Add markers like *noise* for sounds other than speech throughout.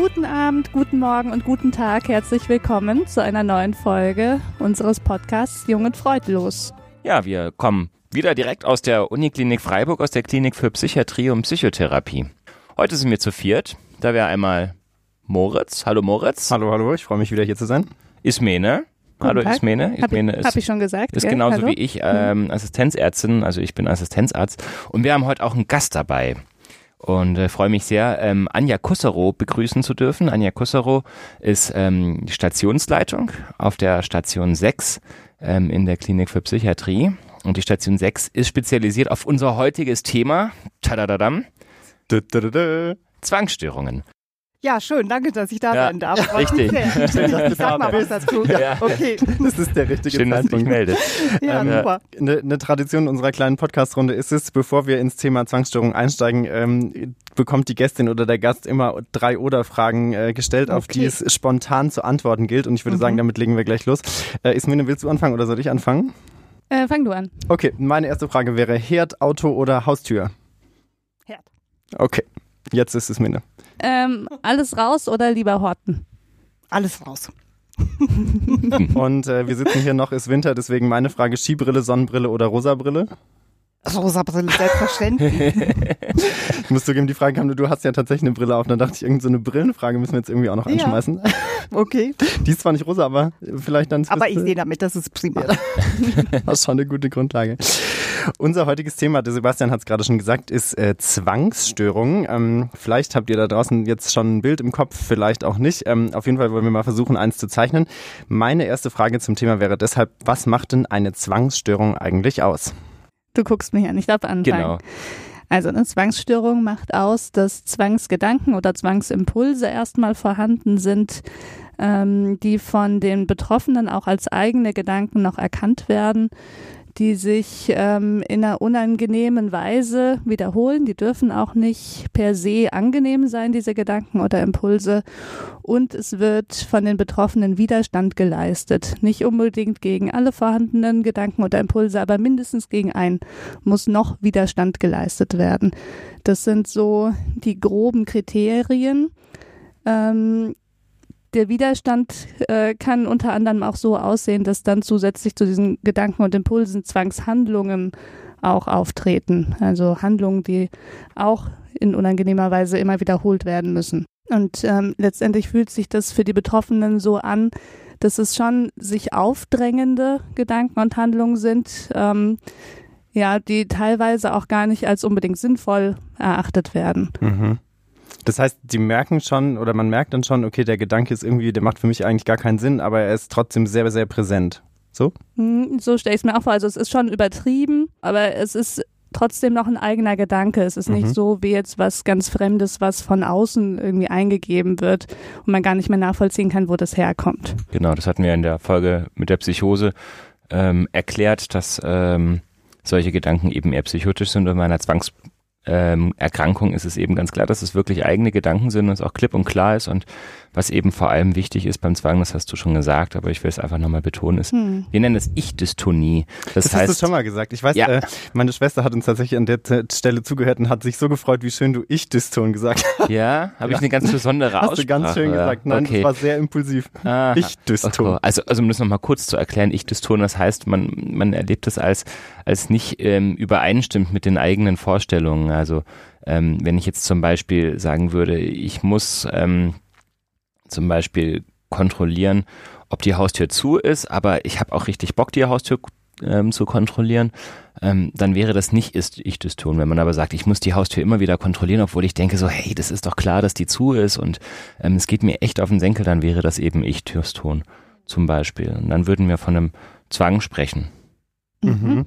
Guten Abend, guten Morgen und guten Tag. Herzlich willkommen zu einer neuen Folge unseres Podcasts Jung und Freudlos. Ja, wir kommen wieder direkt aus der Uniklinik Freiburg, aus der Klinik für Psychiatrie und Psychotherapie. Heute sind wir zu viert. Da wäre einmal Moritz. Hallo Moritz. Hallo, hallo, ich freue mich wieder hier zu sein. Ismene. Hallo Tag. Ismene. Ismene Hab, ist, hab ich schon gesagt. ist gell? genauso Hallo? wie ich ähm, Assistenzärztin, also ich bin Assistenzarzt. Und wir haben heute auch einen Gast dabei. Und äh, freue mich sehr, ähm, Anja Kusserow begrüßen zu dürfen. Anja Kusserow ist ähm, die Stationsleitung auf der Station 6 ähm, in der Klinik für Psychiatrie. Und die Station 6 ist spezialisiert auf unser heutiges Thema. Tadadadam. Zwangsstörungen. Ja, schön, danke, dass ich da Ja, sein darf. Richtig. *laughs* sehr. Sag mal was dazu. Ja. Okay, *laughs* Das ist der richtige Schön, dass du dich meldest. ja, Ähm, super. Eine, eine Tradition unserer kleinen Podcast-Runde ist es, bevor wir ins Thema Zwangsstörung einsteigen, ähm, bekommt die Gästin oder der Gast immer drei Oder-Fragen äh, gestellt, auf die Okay. es spontan zu antworten gilt. Und ich würde Mhm. sagen, damit legen wir gleich los. Äh, Ismene, willst du anfangen oder soll ich anfangen? Äh, fang du an. Okay, meine erste Frage wäre Herd, Auto oder Haustür? Herd. Okay, jetzt ist Ismene. Ähm, alles raus oder lieber horten? Alles raus. *laughs* Und äh, wir sitzen hier noch, ist Winter, deswegen meine Frage Skibrille, Sonnenbrille oder Rosabrille? Rosa Brille, selbstverständlich. *laughs* Ich muss zugeben, die Frage kam du hast ja tatsächlich eine Brille auf. Dann dachte ich, irgendeine so eine Brillenfrage müssen wir jetzt irgendwie auch noch Ja. anschmeißen. *laughs* Okay, Die ist zwar nicht rosa, aber vielleicht dann aber ich sehe damit, das ist prima. *laughs* Das ist schon eine gute Grundlage. Unser heutiges Thema, der Sebastian hat es gerade schon gesagt, ist äh, Zwangsstörungen. Ähm, vielleicht habt ihr da draußen jetzt schon ein Bild im Kopf, vielleicht auch nicht. Ähm, auf jeden Fall wollen wir mal versuchen, eins zu zeichnen. Meine erste Frage zum Thema wäre deshalb, was macht denn eine Zwangsstörung eigentlich aus? Du guckst mich an, ich darf anfangen. Genau. Also eine Zwangsstörung macht aus, dass Zwangsgedanken oder Zwangsimpulse erstmal vorhanden sind, ähm, die von den Betroffenen auch als eigene Gedanken noch erkannt werden, die sich ähm, in einer unangenehmen Weise wiederholen. Die dürfen auch nicht per se angenehm sein, diese Gedanken oder Impulse. Und es wird von den Betroffenen Widerstand geleistet. Nicht unbedingt gegen alle vorhandenen Gedanken oder Impulse, aber mindestens gegen einen muss noch Widerstand geleistet werden. Das sind so die groben Kriterien. Ähm, der Widerstand äh, kann unter anderem auch so aussehen, dass dann zusätzlich zu diesen Gedanken und Impulsen Zwangshandlungen auch auftreten. Also Handlungen, die auch in unangenehmer Weise immer wiederholt werden müssen. Und ähm, letztendlich fühlt sich das für die Betroffenen so an, dass es schon sich aufdrängende Gedanken und Handlungen sind, ähm, ja, die teilweise auch gar nicht als unbedingt sinnvoll erachtet werden. Mhm. Das heißt, die merken schon oder man merkt dann schon, okay, der Gedanke ist irgendwie, der macht für mich eigentlich gar keinen Sinn, aber er ist trotzdem sehr, sehr präsent. So? Hm, So stelle ich es mir auch vor. Also es ist schon übertrieben, aber es ist trotzdem noch ein eigener Gedanke. Es ist nicht Mhm. so wie jetzt was ganz Fremdes, was von außen irgendwie eingegeben wird und man gar nicht mehr nachvollziehen kann, wo das herkommt. Genau, das hatten wir in der Folge mit der Psychose ähm, erklärt, dass ähm, solche Gedanken eben eher psychotisch sind und bei einer Zwangserkrankung ähm, Erkrankung ist es eben ganz klar, dass es wirklich eigene Gedanken sind und es auch klipp und klar ist. Und was eben vor allem wichtig ist beim Zwang, das hast du schon gesagt, aber ich will es einfach nochmal betonen, ist, Hm. wir nennen es Ich-Dystonie. Das, Das, hast heißt, du schon mal gesagt. Ich weiß, Ja. äh, meine Schwester hat uns tatsächlich an der Stelle zugehört und hat sich so gefreut, wie schön du Ich-Dyston gesagt hast. ja, habe ich eine ganz besondere Hast Aussprache. du ganz schön gesagt. Nein, okay. das war sehr impulsiv. Ich-Dyston. Okay. Also, also um das nochmal kurz zu erklären, Ich-Dyston, das heißt, man, man erlebt es als, als nicht ähm, übereinstimmt mit den eigenen Vorstellungen. Also ähm, wenn ich jetzt zum Beispiel sagen würde, ich muss ähm, zum Beispiel kontrollieren, ob die Haustür zu ist, aber ich habe auch richtig Bock, die Haustür ähm, zu kontrollieren, ähm, dann wäre das nicht ist ich das tun. Wenn man aber sagt, ich muss die Haustür immer wieder kontrollieren, obwohl ich denke so, hey, das ist doch klar, dass die zu ist und ähm, es geht mir echt auf den Senkel, dann wäre das eben ich das tun zum Beispiel. Und dann würden wir von einem Zwang sprechen. Mhm.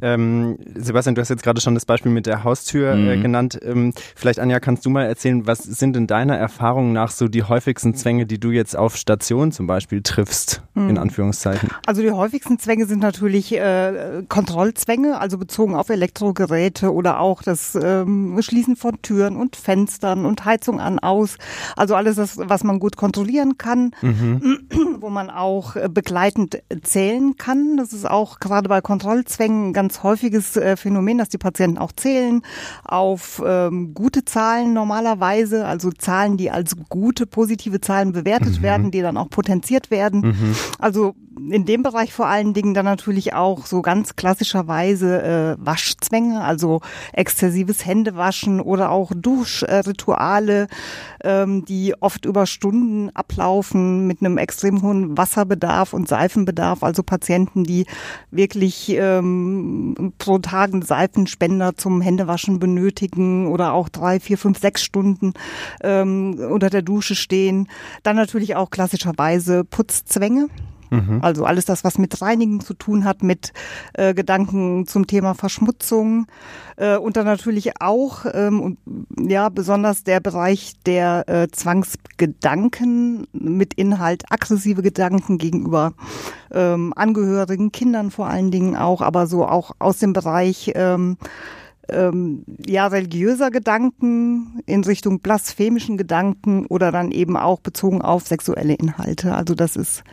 Ähm, Sebastian, du hast jetzt gerade schon das Beispiel mit der Haustür äh, Mhm. genannt. Ähm, vielleicht, Anja, kannst du mal erzählen, was sind denn deiner Erfahrung nach so die häufigsten Zwänge, die du jetzt auf Station zum Beispiel triffst, in Mhm. Anführungszeichen? Also die häufigsten Zwänge sind natürlich äh, Kontrollzwänge, also bezogen auf Elektrogeräte oder auch das ähm, Schließen von Türen und Fenstern und Heizung an, aus. Also alles, das, was man gut kontrollieren kann, Mhm. *clears throat* wo man auch äh, begleitend zählen kann. Das ist auch gerade bei Kontrollzwängen ein ganz häufiges äh, Phänomen, dass die Patienten auch zählen auf ähm, gute Zahlen normalerweise, also Zahlen, die als gute, positive Zahlen bewertet mhm. werden, die dann auch potenziert werden. Mhm. Also in dem Bereich vor allen Dingen dann natürlich auch so ganz klassischerweise äh, Waschzwänge, also exzessives Händewaschen oder auch Duschrituale, ähm, die oft über Stunden ablaufen mit einem extrem hohen Wasserbedarf und Seifenbedarf. Also Patienten, die wirklich ähm, pro Tag einen Seifenspender zum Händewaschen benötigen oder auch drei, vier, fünf, sechs Stunden ähm, unter der Dusche stehen. Dann natürlich auch klassischerweise Putzzwänge. Mhm. Also alles das, was mit Reinigen zu tun hat, mit äh, Gedanken zum Thema Verschmutzung äh, und dann natürlich auch ähm, und ja besonders der Bereich der äh, Zwangsgedanken mit Inhalt aggressive Gedanken gegenüber ähm, Angehörigen, Kindern vor allen Dingen auch, aber so auch aus dem Bereich ähm, ähm, ja, religiöser Gedanken in Richtung blasphemischen Gedanken oder dann eben auch bezogen auf sexuelle Inhalte. Also das ist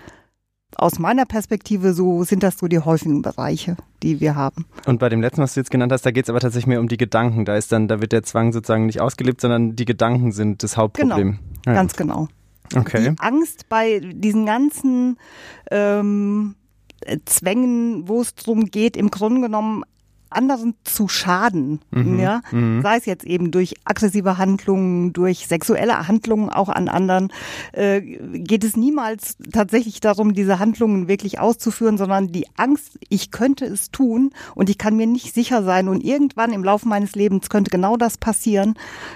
aus meiner Perspektive so sind das so die häufigen Bereiche, die wir haben. Und bei dem letzten, was du jetzt genannt hast, da geht es aber tatsächlich mehr um die Gedanken. Da ist dann, da wird der Zwang sozusagen nicht ausgelebt, sondern die Gedanken sind das Hauptproblem. Genau, ja. ganz genau. Okay. Die Angst bei diesen ganzen ähm, Zwängen, wo es darum geht, im Grunde genommen anderen zu schaden, mhm. ja, mhm. sei es jetzt eben durch aggressive Handlungen, durch sexuelle Handlungen auch an anderen, äh, geht es niemals tatsächlich darum, diese Handlungen wirklich auszuführen, sondern die Angst, ich könnte es tun und ich kann mir nicht sicher sein und irgendwann im Laufe meines Lebens könnte genau das passieren,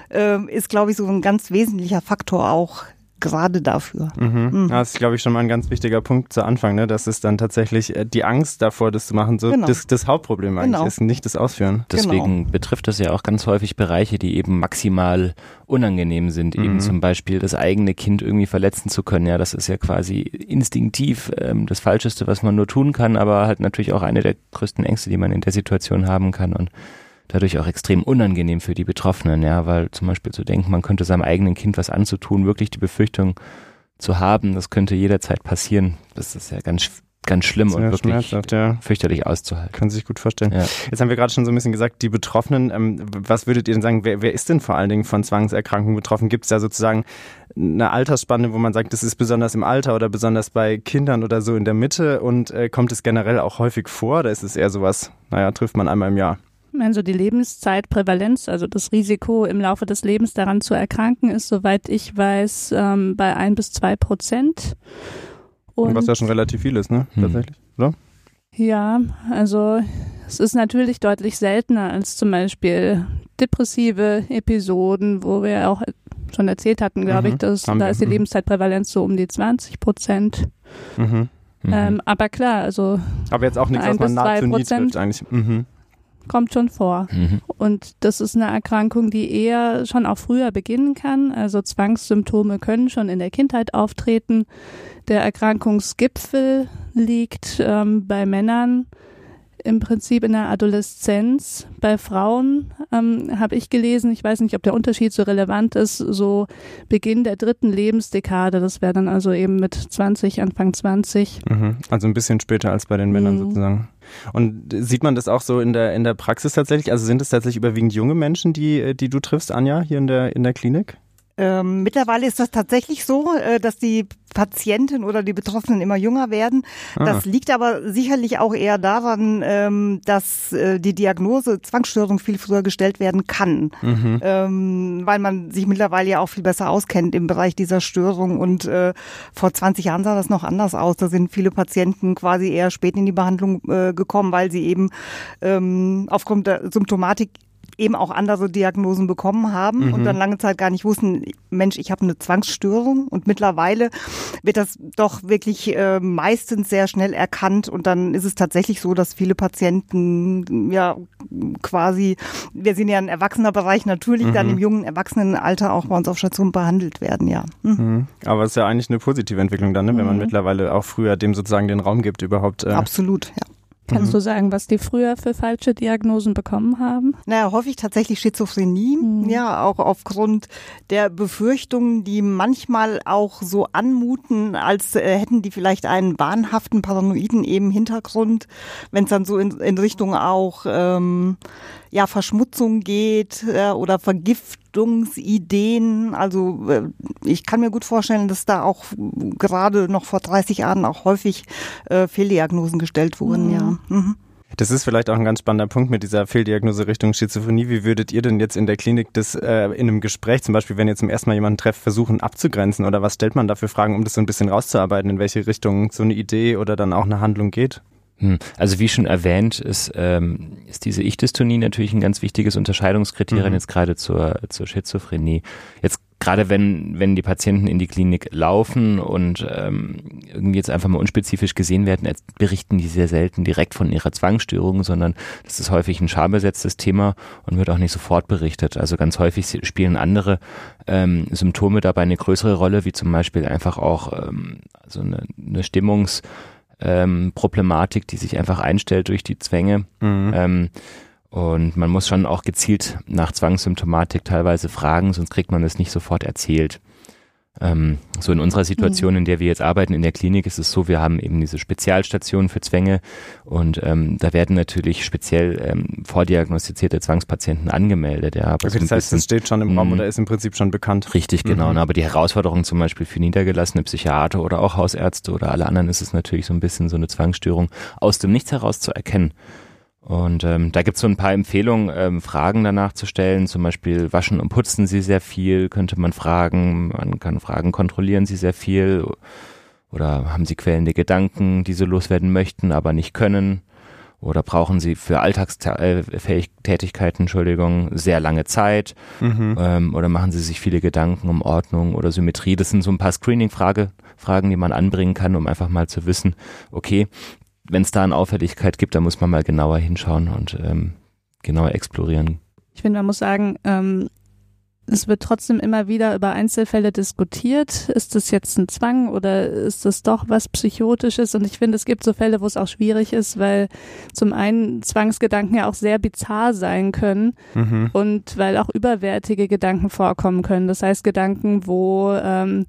äh, ist, glaube ich, so ein ganz wesentlicher Faktor auch gerade dafür. Mhm. Mhm. Das ist, glaube ich, schon mal ein ganz wichtiger Punkt zu Anfang, ne? dass es dann tatsächlich äh, die Angst davor, das zu machen, so genau. das, das, Hauptproblem eigentlich genau. ist, nicht das Ausführen. Deswegen genau. betrifft das ja auch ganz häufig Bereiche, die eben maximal unangenehm sind, mhm. eben zum Beispiel das eigene Kind irgendwie verletzen zu können. Ja, das ist ja quasi instinktiv ähm, das Falscheste, was man nur tun kann, aber halt natürlich auch eine der größten Ängste, die man in der Situation haben kann und dadurch auch extrem unangenehm für die Betroffenen, ja, weil zum Beispiel zu denken, man könnte seinem eigenen Kind was anzutun, wirklich die Befürchtung zu haben, das könnte jederzeit passieren, das ist ja ganz ganz schlimm und wirklich ja. fürchterlich auszuhalten. Kann sich gut vorstellen. Ja. Jetzt haben wir gerade schon so ein bisschen gesagt, die Betroffenen, ähm, was würdet ihr denn sagen, wer, wer ist denn vor allen Dingen von Zwangserkrankungen betroffen? Gibt es da sozusagen eine Altersspanne, wo man sagt, das ist besonders im Alter oder besonders bei Kindern oder so in der Mitte und äh, kommt es generell auch häufig vor oder ist es eher sowas, naja, trifft man einmal im Jahr? Also die Lebenszeitprävalenz, also das Risiko im Laufe des Lebens daran zu erkranken, ist, soweit ich weiß, ähm, bei ein bis zwei Prozent. Und Was ja schon relativ viel ist, ne? Hm. Tatsächlich, oder? Ja, also es ist natürlich deutlich seltener als zum Beispiel depressive Episoden, wo wir auch schon erzählt hatten, glaube mhm. ich, dass da ist die mhm. Lebenszeitprävalenz so um die 20 Prozent. Mhm. Mhm. Ähm, aber klar, also. Aber jetzt auch nichts, was man nahezu nie trifft eigentlich. Mhm kommt schon vor. Mhm. Und das ist eine Erkrankung, die eher schon auch früher beginnen kann. Also Zwangssymptome können schon in der Kindheit auftreten. Der Erkrankungsgipfel liegt ähm, bei Männern im Prinzip in der Adoleszenz. Bei Frauen ähm, habe ich gelesen, ich weiß nicht, ob der Unterschied so relevant ist, so Beginn der dritten Lebensdekade. Das wäre dann also eben mit 20, Anfang 20. Mhm. Also ein bisschen später als bei den Männern mhm. sozusagen. Und sieht man das auch so in der, in der Praxis tatsächlich? Also sind es tatsächlich überwiegend junge Menschen, die, die du triffst, Anja, hier in der, in der Klinik? Ähm, mittlerweile ist das tatsächlich so, äh, dass die Patienten oder die Betroffenen immer jünger werden. Ah. Das liegt aber sicherlich auch eher daran, ähm, dass äh, die Diagnose Zwangsstörung viel früher gestellt werden kann, mhm. ähm, weil man sich mittlerweile ja auch viel besser auskennt im Bereich dieser Störung. Und äh, vor 20 Jahren sah das noch anders aus. Da sind viele Patienten quasi eher spät in die Behandlung äh, gekommen, weil sie eben ähm, aufgrund der Symptomatik eben auch andere Diagnosen bekommen haben mhm. und dann lange Zeit gar nicht wussten, Mensch, ich habe eine Zwangsstörung und mittlerweile wird das doch wirklich äh, meistens sehr schnell erkannt und dann ist es tatsächlich so, dass viele Patienten ja quasi, wir sind ja ein erwachsener Bereich, natürlich mhm. dann im jungen Erwachsenenalter auch bei uns auf Station behandelt werden, ja. Mhm. mhm. Aber es ist ja eigentlich eine positive Entwicklung dann, ne? wenn man mhm. mittlerweile auch früher dem sozusagen den Raum gibt überhaupt. Äh, Absolut, ja. Kannst mhm. du sagen, was die früher für falsche Diagnosen bekommen haben? Naja, häufig tatsächlich Schizophrenie, mhm. ja, auch aufgrund der Befürchtungen, die manchmal auch so anmuten, als äh, hätten die vielleicht einen wahnhaften paranoiden eben Hintergrund, wenn es dann so in, in Richtung auch ähm, ja Verschmutzung geht äh, oder Vergiftungsideen. Also äh, ich kann mir gut vorstellen, dass da auch gerade noch vor 30 Jahren auch häufig äh, Fehldiagnosen gestellt wurden. Mhm. Ja. Mhm. Das ist vielleicht auch ein ganz spannender Punkt mit dieser Fehldiagnose Richtung Schizophrenie. Wie würdet ihr denn jetzt in der Klinik das äh, in einem Gespräch, zum Beispiel, wenn ihr zum ersten Mal jemanden trefft, versuchen abzugrenzen? Oder was stellt man da für Fragen, um das so ein bisschen rauszuarbeiten, in welche Richtung so eine Idee oder dann auch eine Handlung geht? Hm. Also wie schon erwähnt, ist, ähm, ist diese Ich-Dystonie natürlich ein ganz wichtiges Unterscheidungskriterium mhm. jetzt gerade zur, zur Schizophrenie. Jetzt gerade wenn, wenn die Patienten in die Klinik laufen und ähm, irgendwie jetzt einfach mal unspezifisch gesehen werden, berichten die sehr selten direkt von ihrer Zwangsstörung, sondern das ist häufig ein schambesetztes Thema und wird auch nicht sofort berichtet. Also ganz häufig spielen andere ähm, Symptome dabei eine größere Rolle, wie zum Beispiel einfach auch ähm, so eine, eine Stimmungs- ähm, Problematik, die sich einfach einstellt durch die Zwänge. Mhm. Ähm, und man muss schon auch gezielt nach Zwangssymptomatik teilweise fragen, sonst kriegt man es nicht sofort erzählt. Ähm, so in unserer Situation, mhm. in der wir jetzt arbeiten in der Klinik, ist es so, wir haben eben diese Spezialstationen für Zwänge und ähm, da werden natürlich speziell ähm, vordiagnostizierte Zwangspatienten angemeldet. Ja, aber okay, so das heißt, es steht schon im Raum mhm. oder ist im Prinzip schon bekannt. Richtig, genau. Mhm. Aber die Herausforderung zum Beispiel für niedergelassene Psychiater oder auch Hausärzte oder alle anderen ist es natürlich so ein bisschen so eine Zwangsstörung aus dem Nichts heraus zu erkennen. Und ähm, da gibt es so ein paar Empfehlungen, ähm, Fragen danach zu stellen. Zum Beispiel waschen und putzen Sie sehr viel, könnte man fragen. Man kann fragen, kontrollieren Sie sehr viel oder haben Sie quälende Gedanken, die Sie loswerden möchten, aber nicht können? Oder brauchen Sie für Alltagstätigkeiten, Entschuldigung, sehr lange Zeit? Mhm. Ähm, oder machen Sie sich viele Gedanken um Ordnung oder Symmetrie? Das sind so ein paar Screening-Fragen, die man anbringen kann, um einfach mal zu wissen, okay, wenn es da eine Auffälligkeit gibt, dann muss man mal genauer hinschauen und ähm, genauer explorieren. Ich finde, man muss sagen, ähm, es wird trotzdem immer wieder über Einzelfälle diskutiert. Ist das jetzt ein Zwang oder ist das doch was Psychotisches? Und ich finde, es gibt so Fälle, wo es auch schwierig ist, weil zum einen Zwangsgedanken ja auch sehr bizarr sein können mhm. und weil auch überwertige Gedanken vorkommen können. Das heißt Gedanken, wo ähm,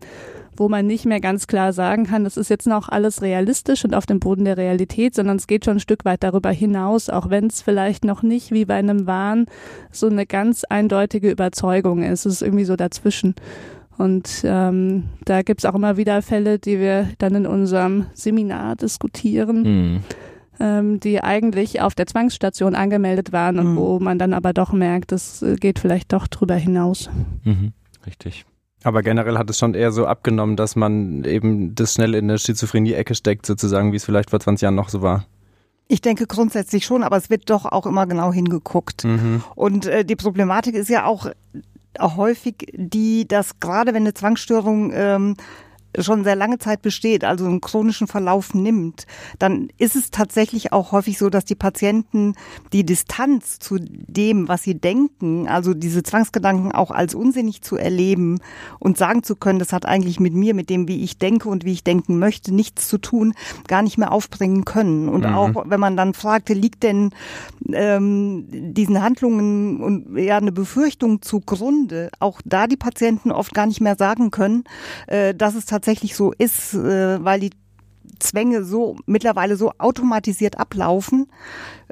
wo man nicht mehr ganz klar sagen kann, das ist jetzt noch alles realistisch und auf dem Boden der Realität, sondern es geht schon ein Stück weit darüber hinaus, auch wenn es vielleicht noch nicht wie bei einem Wahn so eine ganz eindeutige Überzeugung ist. Es ist irgendwie so dazwischen. Und ähm, da gibt's auch immer wieder Fälle, die wir dann in unserem Seminar diskutieren. Mhm. Ähm, die eigentlich auf der Zwangsstation angemeldet waren und mhm. wo man dann aber doch merkt, das geht vielleicht doch drüber hinaus. Mhm. Richtig. Aber generell hat es schon eher so abgenommen, dass man eben das schnell in eine Schizophrenie-Ecke steckt, sozusagen, wie es vielleicht vor 20 Jahren noch so war. Ich denke grundsätzlich schon, aber es wird doch auch immer genau hingeguckt. Mhm. Und äh, die Problematik ist ja auch, häufig die, dass gerade wenn eine Zwangsstörung ähm, schon sehr lange Zeit besteht, also einen chronischen Verlauf nimmt, dann ist es tatsächlich auch häufig so, dass die Patienten die Distanz zu dem, was sie denken, also diese Zwangsgedanken auch als unsinnig zu erleben und sagen zu können, das hat eigentlich mit mir, mit dem, wie ich denke und wie ich denken möchte, nichts zu tun, gar nicht mehr aufbringen können. Und mhm. auch wenn man dann fragte, liegt denn ähm, diesen Handlungen und ja eine Befürchtung zugrunde, auch da die Patienten oft gar nicht mehr sagen können, äh, dass es tatsächlich tatsächlich so ist, äh, weil die Zwänge so mittlerweile so automatisiert ablaufen,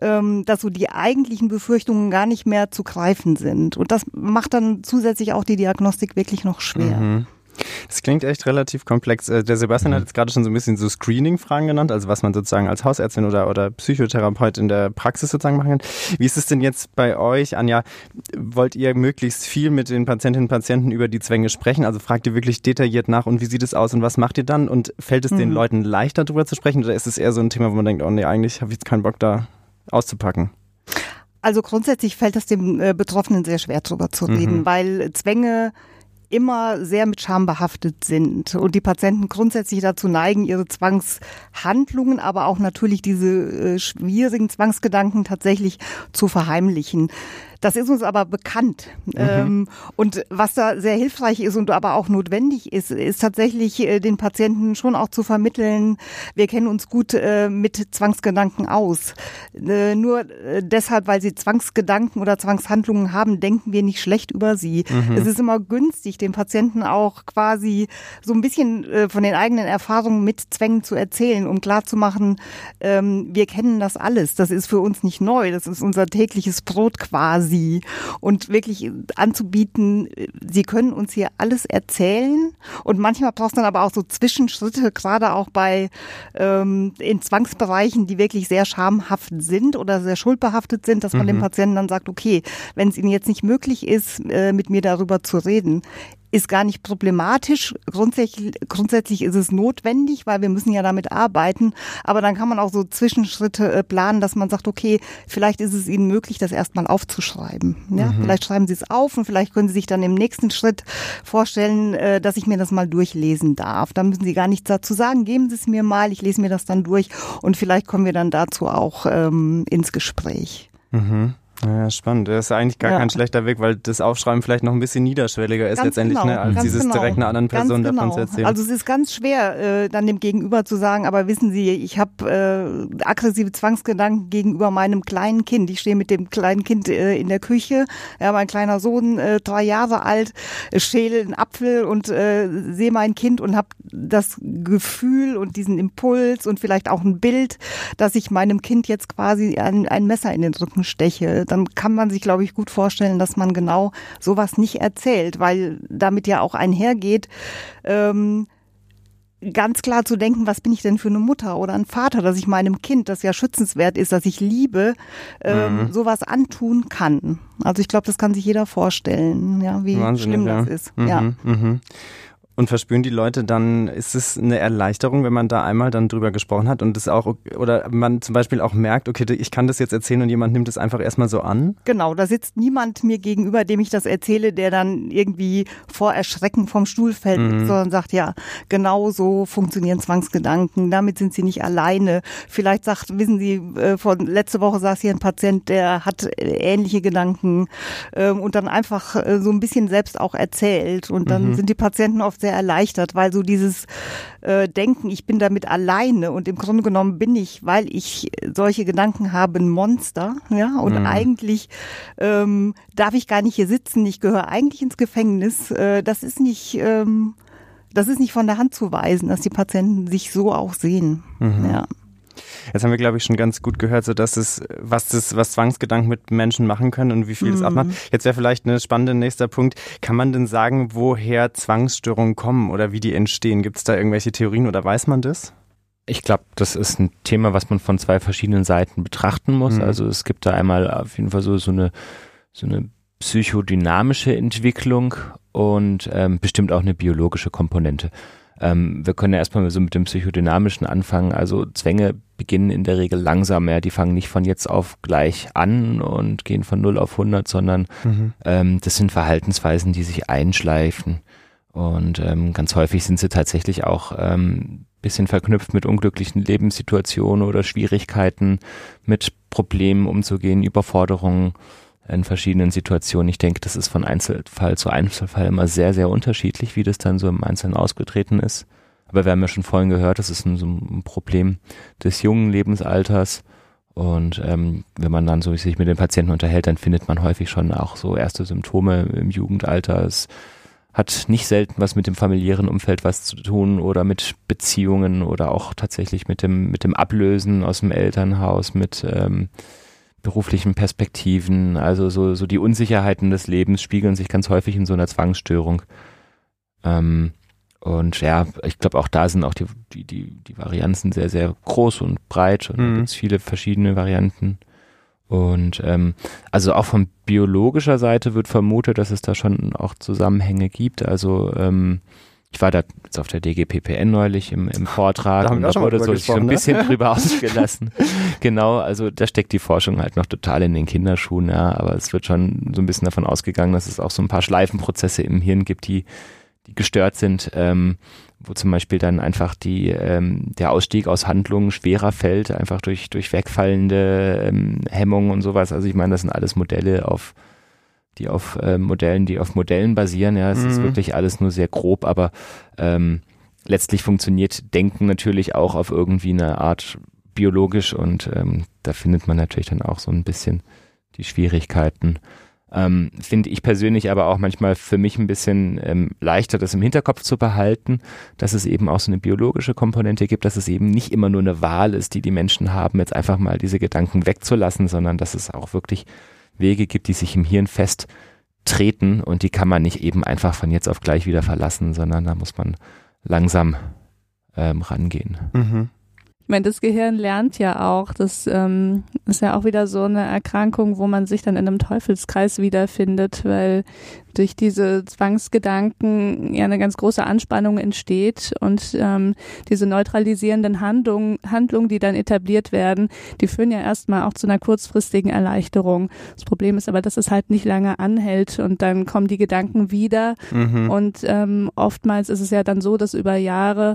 ähm, dass so die eigentlichen Befürchtungen gar nicht mehr zu greifen sind. Und das macht dann zusätzlich auch die Diagnostik wirklich noch schwer. Mhm. Das klingt echt relativ komplex. Äh, der Sebastian mhm. hat jetzt gerade schon so ein bisschen so Screening-Fragen genannt, also was man sozusagen als Hausärztin oder, oder Psychotherapeut in der Praxis sozusagen machen kann. Wie ist es denn jetzt bei euch, Anja? Wollt ihr möglichst viel mit den Patientinnen und Patienten über die Zwänge sprechen? Also fragt ihr wirklich detailliert nach und wie sieht es aus und was macht ihr dann? Und fällt es mhm. den Leuten leichter darüber zu sprechen oder ist es eher so ein Thema, wo man denkt, oh nee, eigentlich habe ich jetzt keinen Bock da auszupacken? Also grundsätzlich fällt es dem äh, Betroffenen sehr schwer darüber zu reden, mhm. weil Zwänge immer sehr mit Scham behaftet sind und die Patienten grundsätzlich dazu neigen, ihre Zwangshandlungen, aber auch natürlich diese äh, schwierigen Zwangsgedanken tatsächlich zu verheimlichen. Das ist uns aber bekannt. Mhm. Ähm, und was da sehr hilfreich ist und aber auch notwendig ist, ist tatsächlich äh, den Patienten schon auch zu vermitteln, wir kennen uns gut äh, mit Zwangsgedanken aus. Äh, nur äh, deshalb, weil sie Zwangsgedanken oder Zwangshandlungen haben, denken wir nicht schlecht über sie. Mhm. Es ist immer günstig, dem Patienten auch quasi so ein bisschen äh, von den eigenen Erfahrungen mit Zwängen zu erzählen, um klarzumachen, ähm, wir kennen das alles. Das ist für uns nicht neu. Das ist unser tägliches Brot quasi. Und wirklich anzubieten, Sie können uns hier alles erzählen. Und manchmal braucht es dann aber auch so Zwischenschritte, gerade auch bei ähm, in Zwangsbereichen, die wirklich sehr schamhaft sind oder sehr schuldbehaftet sind, dass man mhm. dem Patienten dann sagt, okay, wenn es Ihnen jetzt nicht möglich ist, äh, mit mir darüber zu reden, ist gar nicht problematisch. Grundsätzlich, grundsätzlich ist es notwendig, weil wir müssen ja damit arbeiten. Aber dann kann man auch so Zwischenschritte äh, planen, dass man sagt, okay, vielleicht ist es Ihnen möglich, das erstmal aufzuschreiben. Ja? Mhm. Vielleicht schreiben Sie es auf und vielleicht können Sie sich dann im nächsten Schritt vorstellen, äh, dass ich mir das mal durchlesen darf. Da müssen Sie gar nichts dazu sagen. Geben Sie es mir mal, ich lese mir das dann durch und vielleicht kommen wir dann dazu auch ähm, ins Gespräch. Mhm. Ja, spannend. Das ist eigentlich gar ja. kein schlechter Weg, weil das Aufschreiben vielleicht noch ein bisschen niederschwelliger ist ganz letztendlich, genau, ne, als dieses genau. direkt einer anderen Person ganz davon genau. zu erzählen. Also es ist ganz schwer, äh, dann dem Gegenüber zu sagen, aber wissen Sie, ich habe äh, aggressive Zwangsgedanken gegenüber meinem kleinen Kind. Ich stehe mit dem kleinen Kind äh, in der Küche, ja, mein kleiner Sohn, äh, drei Jahre alt, schäle einen Apfel und äh, sehe mein Kind und habe das Gefühl und diesen Impuls und vielleicht auch ein Bild, dass ich meinem Kind jetzt quasi ein, ein Messer in den Rücken steche dann kann man sich, glaube ich, gut vorstellen, dass man genau sowas nicht erzählt, weil damit ja auch einhergeht, ähm, ganz klar zu denken, was bin ich denn für eine Mutter oder ein Vater, dass ich meinem Kind, das ja schützenswert ist, dass ich liebe, ähm, mhm. sowas antun kann. Also ich glaube, das kann sich jeder vorstellen, ja, wie Wahnsinn, schlimm ja. das ist. Mhm, ja. Mhm. Und verspüren die Leute dann, ist es eine Erleichterung, wenn man da einmal dann drüber gesprochen hat und es auch, oder man zum Beispiel auch merkt, okay, ich kann das jetzt erzählen und jemand nimmt es einfach erstmal so an? Genau, da sitzt niemand mir gegenüber, dem ich das erzähle, der dann irgendwie vor Erschrecken vom Stuhl fällt, mhm. sondern sagt, ja, genau so funktionieren Zwangsgedanken, damit sind sie nicht alleine. Vielleicht sagt, wissen Sie, äh, von letzte Woche saß hier ein Patient, der hat ähnliche Gedanken ähm, und dann einfach äh, so ein bisschen selbst auch erzählt und dann mhm. sind die Patienten oft sehr erleichtert, weil so dieses äh, Denken, ich bin damit alleine und im Grunde genommen bin ich, weil ich solche Gedanken habe, ein Monster, ja, und mhm. eigentlich ähm, darf ich gar nicht hier sitzen, ich gehöre eigentlich ins Gefängnis. Äh, das ist nicht ähm, das ist nicht von der Hand zu weisen, dass die Patienten sich so auch sehen. Mhm. Ja. Jetzt haben wir, glaube ich, schon ganz gut gehört, so dass es, was das, was Zwangsgedanken mit Menschen machen können und wie viel mhm. das abmacht. Jetzt wäre vielleicht ein spannender nächster Punkt. Kann man denn sagen, woher Zwangsstörungen kommen oder wie die entstehen? Gibt es da irgendwelche Theorien oder weiß man das? Ich glaube, das ist ein Thema, was man von zwei verschiedenen Seiten betrachten muss. Mhm. Also es gibt da einmal auf jeden Fall so, so eine, so eine psychodynamische Entwicklung und ähm, bestimmt auch eine biologische Komponente. Ähm, wir können ja erstmal so mit dem Psychodynamischen anfangen. Also Zwänge beginnen in der Regel langsam, ja. Die fangen nicht von jetzt auf gleich an und gehen von 0 auf 100, sondern mhm. ähm, das sind Verhaltensweisen, die sich einschleifen. Und ähm, ganz häufig sind sie tatsächlich auch ähm, bisschen verknüpft mit unglücklichen Lebenssituationen oder Schwierigkeiten, mit Problemen umzugehen, Überforderungen in verschiedenen Situationen. Ich denke, das ist von Einzelfall zu Einzelfall immer sehr, sehr unterschiedlich, wie das dann so im Einzelnen ausgetreten ist. Aber wir haben ja schon vorhin gehört, das ist ein, so ein Problem des jungen Lebensalters. Und ähm, wenn man dann so sich mit den Patienten unterhält, dann findet man häufig schon auch so erste Symptome im Jugendalter. Es hat nicht selten was mit dem familiären Umfeld was zu tun oder mit Beziehungen oder auch tatsächlich mit dem, mit dem Ablösen aus dem Elternhaus, mit ähm, beruflichen Perspektiven, also so, so die Unsicherheiten des Lebens spiegeln sich ganz häufig in so einer Zwangsstörung. Ähm, und ja, ich glaube auch da sind auch die, die, die, die Varianzen sehr, sehr groß und breit und mhm. gibt viele verschiedene Varianten. Und ähm, also auch von biologischer Seite wird vermutet, dass es da schon auch Zusammenhänge gibt. Also ähm, ich war da jetzt auf der DGPPN neulich im, im Vortrag da und da wurde so, so ein bisschen ne? drüber *laughs* ausgelassen. genau, also da steckt die Forschung halt noch total in den Kinderschuhen, ja, aber es wird schon so ein bisschen davon ausgegangen, dass es auch so ein paar Schleifenprozesse im Hirn gibt, die, die gestört sind, ähm, wo zum Beispiel dann einfach die, ähm, der Ausstieg aus Handlungen schwerer fällt, einfach durch, durch wegfallende ähm, Hemmungen und sowas. Also ich meine, das sind alles Modelle auf die auf äh, Modellen, die auf Modellen basieren. Ja, es mhm. ist wirklich alles nur sehr grob, aber ähm, letztlich funktioniert Denken natürlich auch auf irgendwie eine Art biologisch und ähm, da findet man natürlich dann auch so ein bisschen die Schwierigkeiten. Ähm, Finde ich persönlich aber auch manchmal für mich ein bisschen ähm, leichter, das im Hinterkopf zu behalten, dass es eben auch so eine biologische Komponente gibt, dass es eben nicht immer nur eine Wahl ist, die die Menschen haben, jetzt einfach mal diese Gedanken wegzulassen, sondern dass es auch wirklich Wege gibt, die sich im Hirn festtreten und die kann man nicht eben einfach von jetzt auf gleich wieder verlassen, sondern da muss man langsam ähm, rangehen. Mhm. Ich meine, das Gehirn lernt ja auch. Das ähm, ist ja auch wieder so eine Erkrankung, wo man sich dann in einem Teufelskreis wiederfindet, weil durch diese Zwangsgedanken ja eine ganz große Anspannung entsteht und ähm, diese neutralisierenden Handlungen, Handlungen, die dann etabliert werden, die führen ja erstmal auch zu einer kurzfristigen Erleichterung. Das Problem ist aber, dass es halt nicht lange anhält und dann kommen die Gedanken wieder mhm. und ähm, oftmals ist es ja dann so, dass über Jahre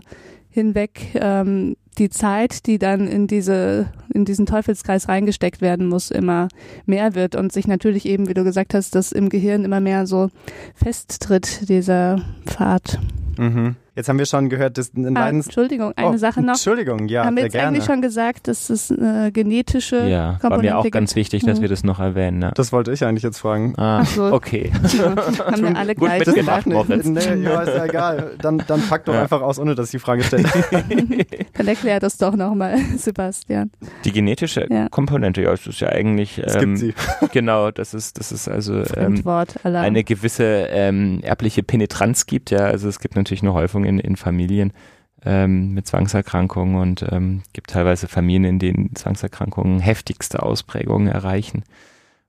hinweg ähm, die Zeit, die dann in diese in diesen Teufelskreis reingesteckt werden muss, immer mehr wird und sich natürlich eben, wie du gesagt hast, dass im Gehirn immer mehr so festtritt dieser Pfad. Mhm. Jetzt haben wir schon gehört, dass ein ah, Entschuldigung, eine oh, Sache noch. Entschuldigung, ja, Haben wir jetzt gerne. eigentlich schon gesagt, dass es eine genetische ja, Komponente war mir auch ganz wichtig, dass mhm. wir das noch erwähnen. Ja. Das wollte ich eigentlich jetzt fragen. Ah, so. okay. *laughs* Ja, haben wir alle Gut gleich mitgedacht, Moritz. Nee, ja, ist ja egal. Dann, dann pack doch ja. einfach aus, ohne dass ich die Frage stelle. *laughs* dann erklär das doch nochmal, *laughs* Sebastian. Die genetische Komponente, ja, es ist ja eigentlich... Es ähm, gibt sie. *laughs* Genau, das ist, das ist also ähm, eine gewisse ähm, erbliche Penetranz gibt. Ja, also es gibt natürlich eine Häufung in, in Familien, ähm, mit Zwangserkrankungen und ähm, gibt teilweise Familien, in denen Zwangserkrankungen heftigste Ausprägungen erreichen.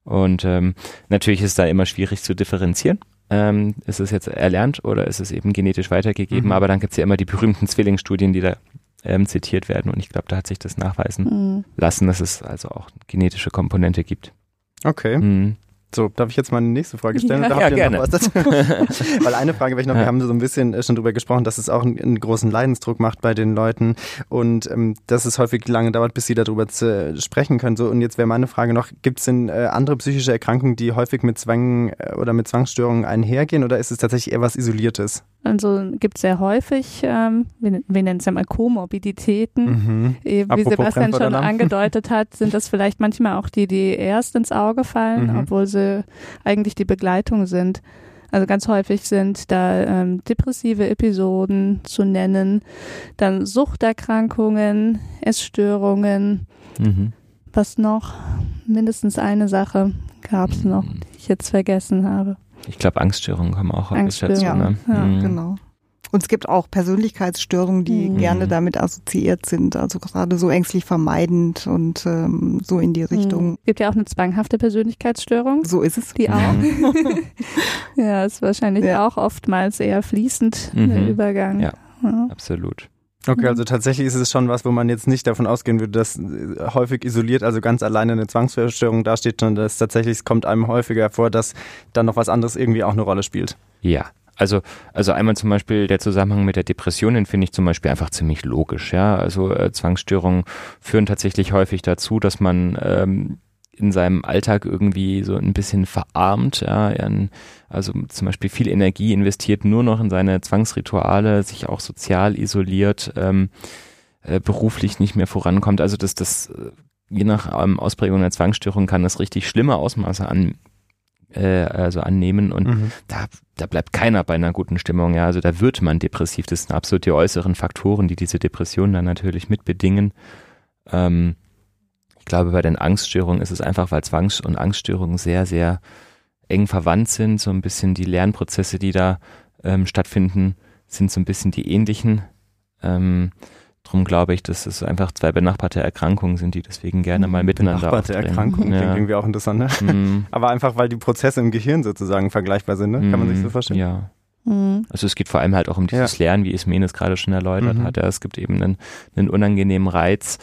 Und ähm, natürlich ist es da immer schwierig zu differenzieren. Ähm, ist es jetzt erlernt oder ist es eben genetisch weitergegeben? Mhm. Aber dann gibt es ja immer die berühmten Zwillingsstudien, die da ähm, zitiert werden. Und ich glaube, da hat sich das nachweisen mhm. lassen, dass es also auch genetische Komponente gibt. Okay. Mhm. So, darf ich jetzt mal eine nächste Frage stellen? Ja, ja gerne. *laughs* Weil eine Frage weil ich noch, wir haben so ein bisschen äh, schon drüber gesprochen, dass es auch einen, einen großen Leidensdruck macht bei den Leuten und ähm, dass es häufig lange dauert, bis sie darüber zu, äh, sprechen können. So, und jetzt wäre meine Frage noch, gibt es denn äh, andere psychische Erkrankungen, die häufig mit Zwängen äh, oder mit Zwangsstörungen einhergehen oder ist es tatsächlich eher was Isoliertes? Also gibt es sehr häufig, ähm, wir, wir nennen es ja mal Komorbiditäten. Mhm. Eben, wie Sebastian schon angedeutet hat, sind das vielleicht manchmal auch die, die erst ins Auge fallen, mhm. obwohl sie eigentlich die Begleitung sind. Also ganz häufig sind da ähm, depressive Episoden zu nennen, dann Suchterkrankungen, Essstörungen. Mhm. Was noch? Mindestens eine Sache gab es noch, die ich jetzt vergessen habe. Ich glaube, Angststörungen kommen auch häufig dazu. Ja, ne? ja mhm. genau. Und es gibt auch Persönlichkeitsstörungen, die mhm. gerne damit assoziiert sind, also gerade so ängstlich vermeidend und ähm, so in die mhm. Richtung. Es gibt ja auch eine zwanghafte Persönlichkeitsstörung. So ist es. Die auch. *laughs* ja, ist wahrscheinlich ja. auch oftmals eher fließend, mhm. der Übergang. Ja, ja, absolut. Okay, also tatsächlich ist es schon was, wo man jetzt nicht davon ausgehen würde, dass äh, häufig isoliert, also ganz alleine eine Zwangsverstörung dasteht, sondern dass tatsächlich es kommt einem häufiger vor, dass dann noch was anderes irgendwie auch eine Rolle spielt. Ja, also, also einmal zum Beispiel der Zusammenhang mit der Depression, den finde ich zum Beispiel einfach ziemlich logisch. Ja, also äh, Zwangsstörungen führen tatsächlich häufig dazu, dass man ähm, in seinem Alltag irgendwie so ein bisschen verarmt, ja, also zum Beispiel viel Energie investiert nur noch in seine Zwangsrituale, sich auch sozial isoliert, ähm, äh, beruflich nicht mehr vorankommt. Also das, das äh, je nach ähm, Ausprägung der Zwangsstörung kann das richtig schlimme Ausmaße an, äh, also annehmen und mhm. da, da bleibt keiner bei einer guten Stimmung. Ja, also da wird man depressiv. Das sind absolut die äußeren Faktoren, die diese Depression dann natürlich mitbedingen. Ähm, glaube, bei den Angststörungen ist es einfach, weil Zwangs- und Angststörungen sehr, sehr eng verwandt sind. So ein bisschen die Lernprozesse, die da ähm, stattfinden, sind so ein bisschen die ähnlichen. Ähm, Drum glaube ich, dass es einfach zwei benachbarte Erkrankungen sind, die deswegen gerne mal miteinander Benachbarte Erkrankungen ja. klingt irgendwie auch interessant. Ne? Mm. *laughs* Aber einfach, weil die Prozesse im Gehirn sozusagen vergleichbar sind, ne? kann man sich so vorstellen. Ja. Mhm. Also es geht vor allem halt auch um dieses ja. Lernen, wie Ismen es gerade schon erläutert mhm. hat. Ja, es gibt eben einen, einen unangenehmen Reiz,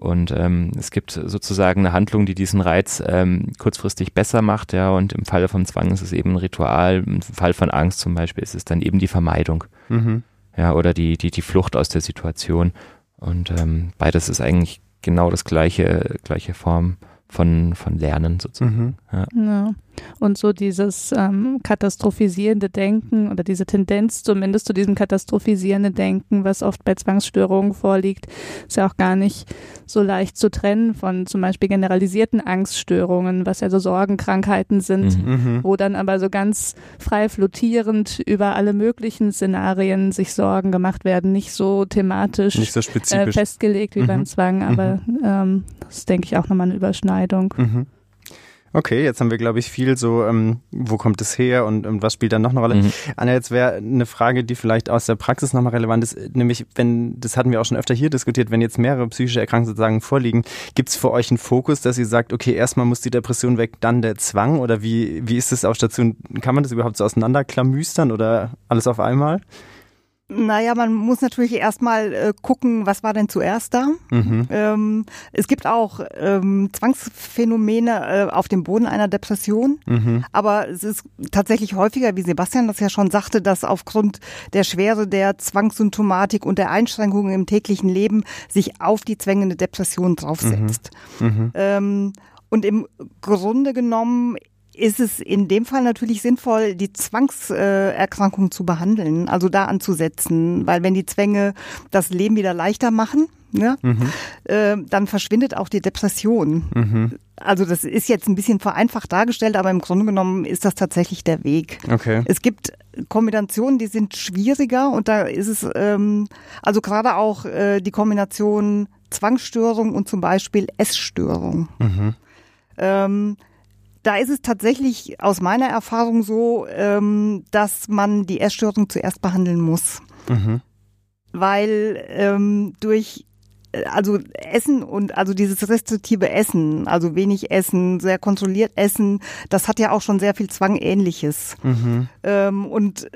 und ähm, es gibt sozusagen eine Handlung, die diesen Reiz ähm, kurzfristig besser macht, ja. Und im Falle von Zwang ist es eben ein Ritual. Im Fall von Angst zum Beispiel ist es dann eben die Vermeidung, mhm. ja, oder die die die Flucht aus der Situation. Und ähm, beides ist eigentlich genau das gleiche gleiche Form von von Lernen sozusagen. Mhm. Ja. Ja. Und so dieses ähm, katastrophisierende Denken oder diese Tendenz zumindest zu diesem katastrophisierenden Denken, was oft bei Zwangsstörungen vorliegt, ist ja auch gar nicht so leicht zu trennen von zum Beispiel generalisierten Angststörungen, was ja so Sorgenkrankheiten sind, Mhm. Mhm. wo dann aber so ganz frei flottierend über alle möglichen Szenarien sich Sorgen gemacht werden, nicht so thematisch Nicht so äh, festgelegt wie Mhm. beim Zwang, aber ähm, das ist, denke ich, auch nochmal eine Überschneidung. Okay, jetzt haben wir, glaube ich, viel so, ähm, wo kommt es her und, und was spielt dann noch eine Rolle? Mhm. Anja, jetzt wäre eine Frage, die vielleicht aus der Praxis nochmal relevant ist, nämlich wenn, das hatten wir auch schon öfter hier diskutiert, wenn jetzt mehrere psychische Erkrankungen sozusagen vorliegen, gibt es für euch einen Fokus, dass ihr sagt, okay, erstmal muss die Depression weg, dann der Zwang oder wie, wie ist das auf Station? Kann man das überhaupt so auseinanderklamüstern oder alles auf einmal? Naja, man muss natürlich erstmal äh, gucken, was war denn zuerst da. Mhm. Ähm, es gibt auch ähm, Zwangsphänomene äh, auf dem Boden einer Depression. Mhm. Aber es ist tatsächlich häufiger, wie Sebastian das ja schon sagte, dass aufgrund der Schwere der Zwangssymptomatik und der Einschränkungen im täglichen Leben sich auf die zwängende Depression draufsetzt. Mhm. Ähm, und im Grunde genommen ist es in dem Fall natürlich sinnvoll, die Zwangserkrankung zu behandeln, also da anzusetzen, weil wenn die Zwänge das Leben wieder leichter machen, ne, Mhm. äh, dann verschwindet auch die Depression. Mhm. Also das ist jetzt ein bisschen vereinfacht dargestellt, aber im Grunde genommen ist das tatsächlich der Weg. Okay. Es gibt Kombinationen, die sind schwieriger und da ist es ähm, also gerade auch äh, die Kombination Zwangsstörung und zum Beispiel Essstörung. Mhm. Ähm, da ist es tatsächlich aus meiner Erfahrung so, ähm, dass man die Essstörung zuerst behandeln muss, Mhm. weil ähm, durch äh, also Essen und also dieses restriktive Essen, also wenig Essen, sehr kontrolliert Essen, das hat ja auch schon sehr viel Zwangähnliches. Mhm. Ähm, und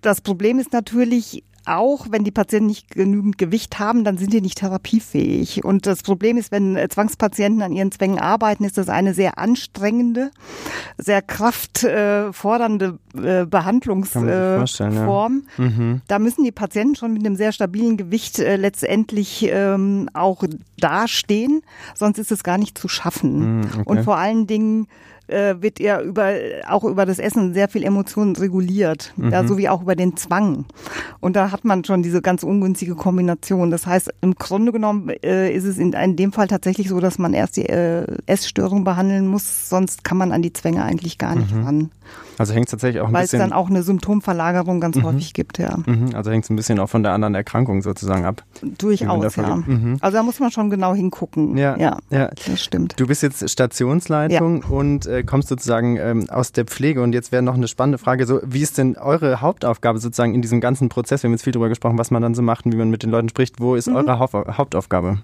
das Problem ist natürlich, auch wenn die Patienten nicht genügend Gewicht haben, dann sind die nicht therapiefähig. Und das Problem ist, wenn äh, Zwangspatienten an ihren Zwängen arbeiten, ist das eine sehr anstrengende, sehr kraftfordernde äh, sich vorstellen, ja. Behandlungsform. Mhm. Da müssen die Patienten schon mit einem sehr stabilen Gewicht äh, letztendlich ähm, auch dastehen, sonst ist es gar nicht zu schaffen. Mhm, okay. Und vor allen Dingen äh, wird ja über auch über das Essen sehr viel Emotionen reguliert, Mhm. ja, so wie auch über den Zwang. Und da hat man schon diese ganz ungünstige Kombination. Das heißt, im Grunde genommen äh, ist es in, in dem Fall tatsächlich so, dass man erst die äh, Essstörung behandeln muss, sonst kann man an die Zwänge eigentlich gar nicht Mhm. ran, Also hängt es tatsächlich auch ein weil es bisschen. dann auch eine Symptomverlagerung ganz Mhm. häufig gibt, ja. Mhm, also hängt es ein bisschen auch von der anderen Erkrankung sozusagen ab. Durchaus, ja. Mhm. Also da muss man schon genau hingucken. Ja, ja ja. das stimmt. Du bist jetzt Stationsleitung und äh, kommst sozusagen ähm, aus der Pflege. Und jetzt wäre noch eine spannende Frage: So, wie ist denn eure Hauptaufgabe sozusagen in diesem ganzen Prozess? Wir haben jetzt viel darüber gesprochen, was man dann so macht und wie man mit den Leuten spricht. Wo ist Mhm. eure Haupt Hauptaufgabe?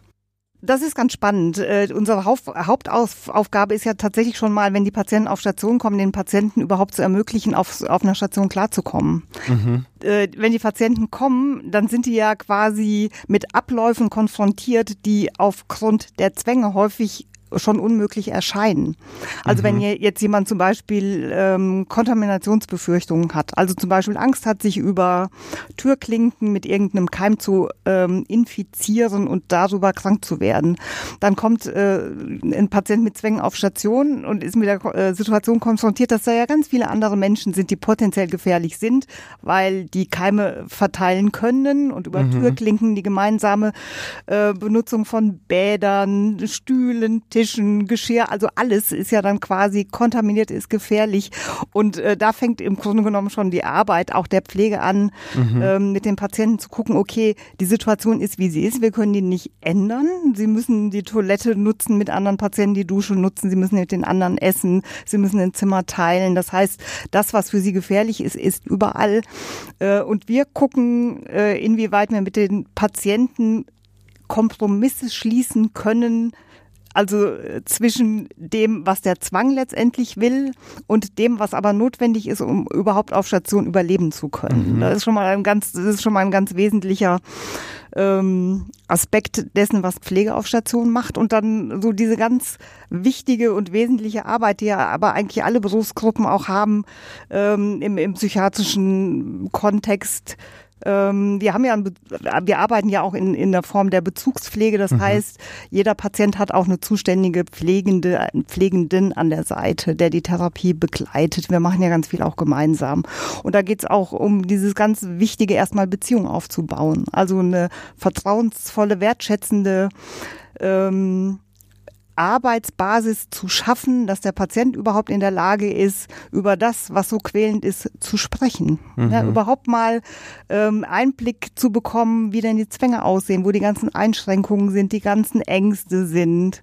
Das ist ganz spannend. Äh, unsere Hauptaufgabe ist ja tatsächlich schon mal, wenn die Patienten auf Station kommen, den Patienten überhaupt zu ermöglichen, auf, auf einer Station klarzukommen. Mhm. Äh, wenn die Patienten kommen, dann sind die ja quasi mit Abläufen konfrontiert, die aufgrund der Zwänge häufig schon unmöglich erscheinen. Also wenn je- jetzt jemand zum Beispiel ähm, Kontaminationsbefürchtungen hat, also zum Beispiel Angst hat, sich über Türklinken mit irgendeinem Keim zu ähm, infizieren und darüber krank zu werden, dann kommt äh, ein Patient mit Zwängen auf Station und ist mit der äh, Situation konfrontiert, dass da ja ganz viele andere Menschen sind, die potenziell gefährlich sind, weil die Keime verteilen können und über Türklinken die gemeinsame äh, Benutzung von Bädern, Stühlen, Tischen, Geschirr, also alles ist ja dann quasi kontaminiert, ist gefährlich. Und äh, da fängt im Grunde genommen schon die Arbeit auch der Pflege an, ähm, mit den Patienten zu gucken, okay, die Situation ist, wie sie ist, wir können die nicht ändern. Sie müssen die Toilette nutzen mit anderen Patienten, die Dusche nutzen, sie müssen mit den anderen essen, sie müssen ein Zimmer teilen. Das heißt, das, was für sie gefährlich ist, ist überall. Äh, und wir gucken, äh, inwieweit wir mit den Patienten Kompromisse schließen können, also äh, zwischen dem, was der Zwang letztendlich will und dem, was aber notwendig ist, um überhaupt auf Station überleben zu können. Das ist schon mal ein ganz, das ist schon mal ein ganz wesentlicher ähm, Aspekt dessen, was Pflege auf Station macht und dann so diese ganz wichtige und wesentliche Arbeit, die ja aber eigentlich alle Berufsgruppen auch haben ähm, im, im psychiatrischen Kontext Ähm, wir haben ja, wir arbeiten ja auch in, in der Form der Bezugspflege. Das mhm. heißt, jeder Patient hat auch eine zuständige Pflegende, Pflegenden an der Seite, der die Therapie begleitet. Wir machen ja ganz viel auch gemeinsam. Und da geht es auch um dieses ganz wichtige, erstmal Beziehung aufzubauen. Also eine vertrauensvolle, wertschätzende ähm, Arbeitsbasis zu schaffen, dass der Patient überhaupt in der Lage ist, über das, was so quälend ist, zu sprechen. Mhm. Ja, überhaupt mal ähm, Einblick zu bekommen, wie denn die Zwänge aussehen, wo die ganzen Einschränkungen sind, die ganzen Ängste sind.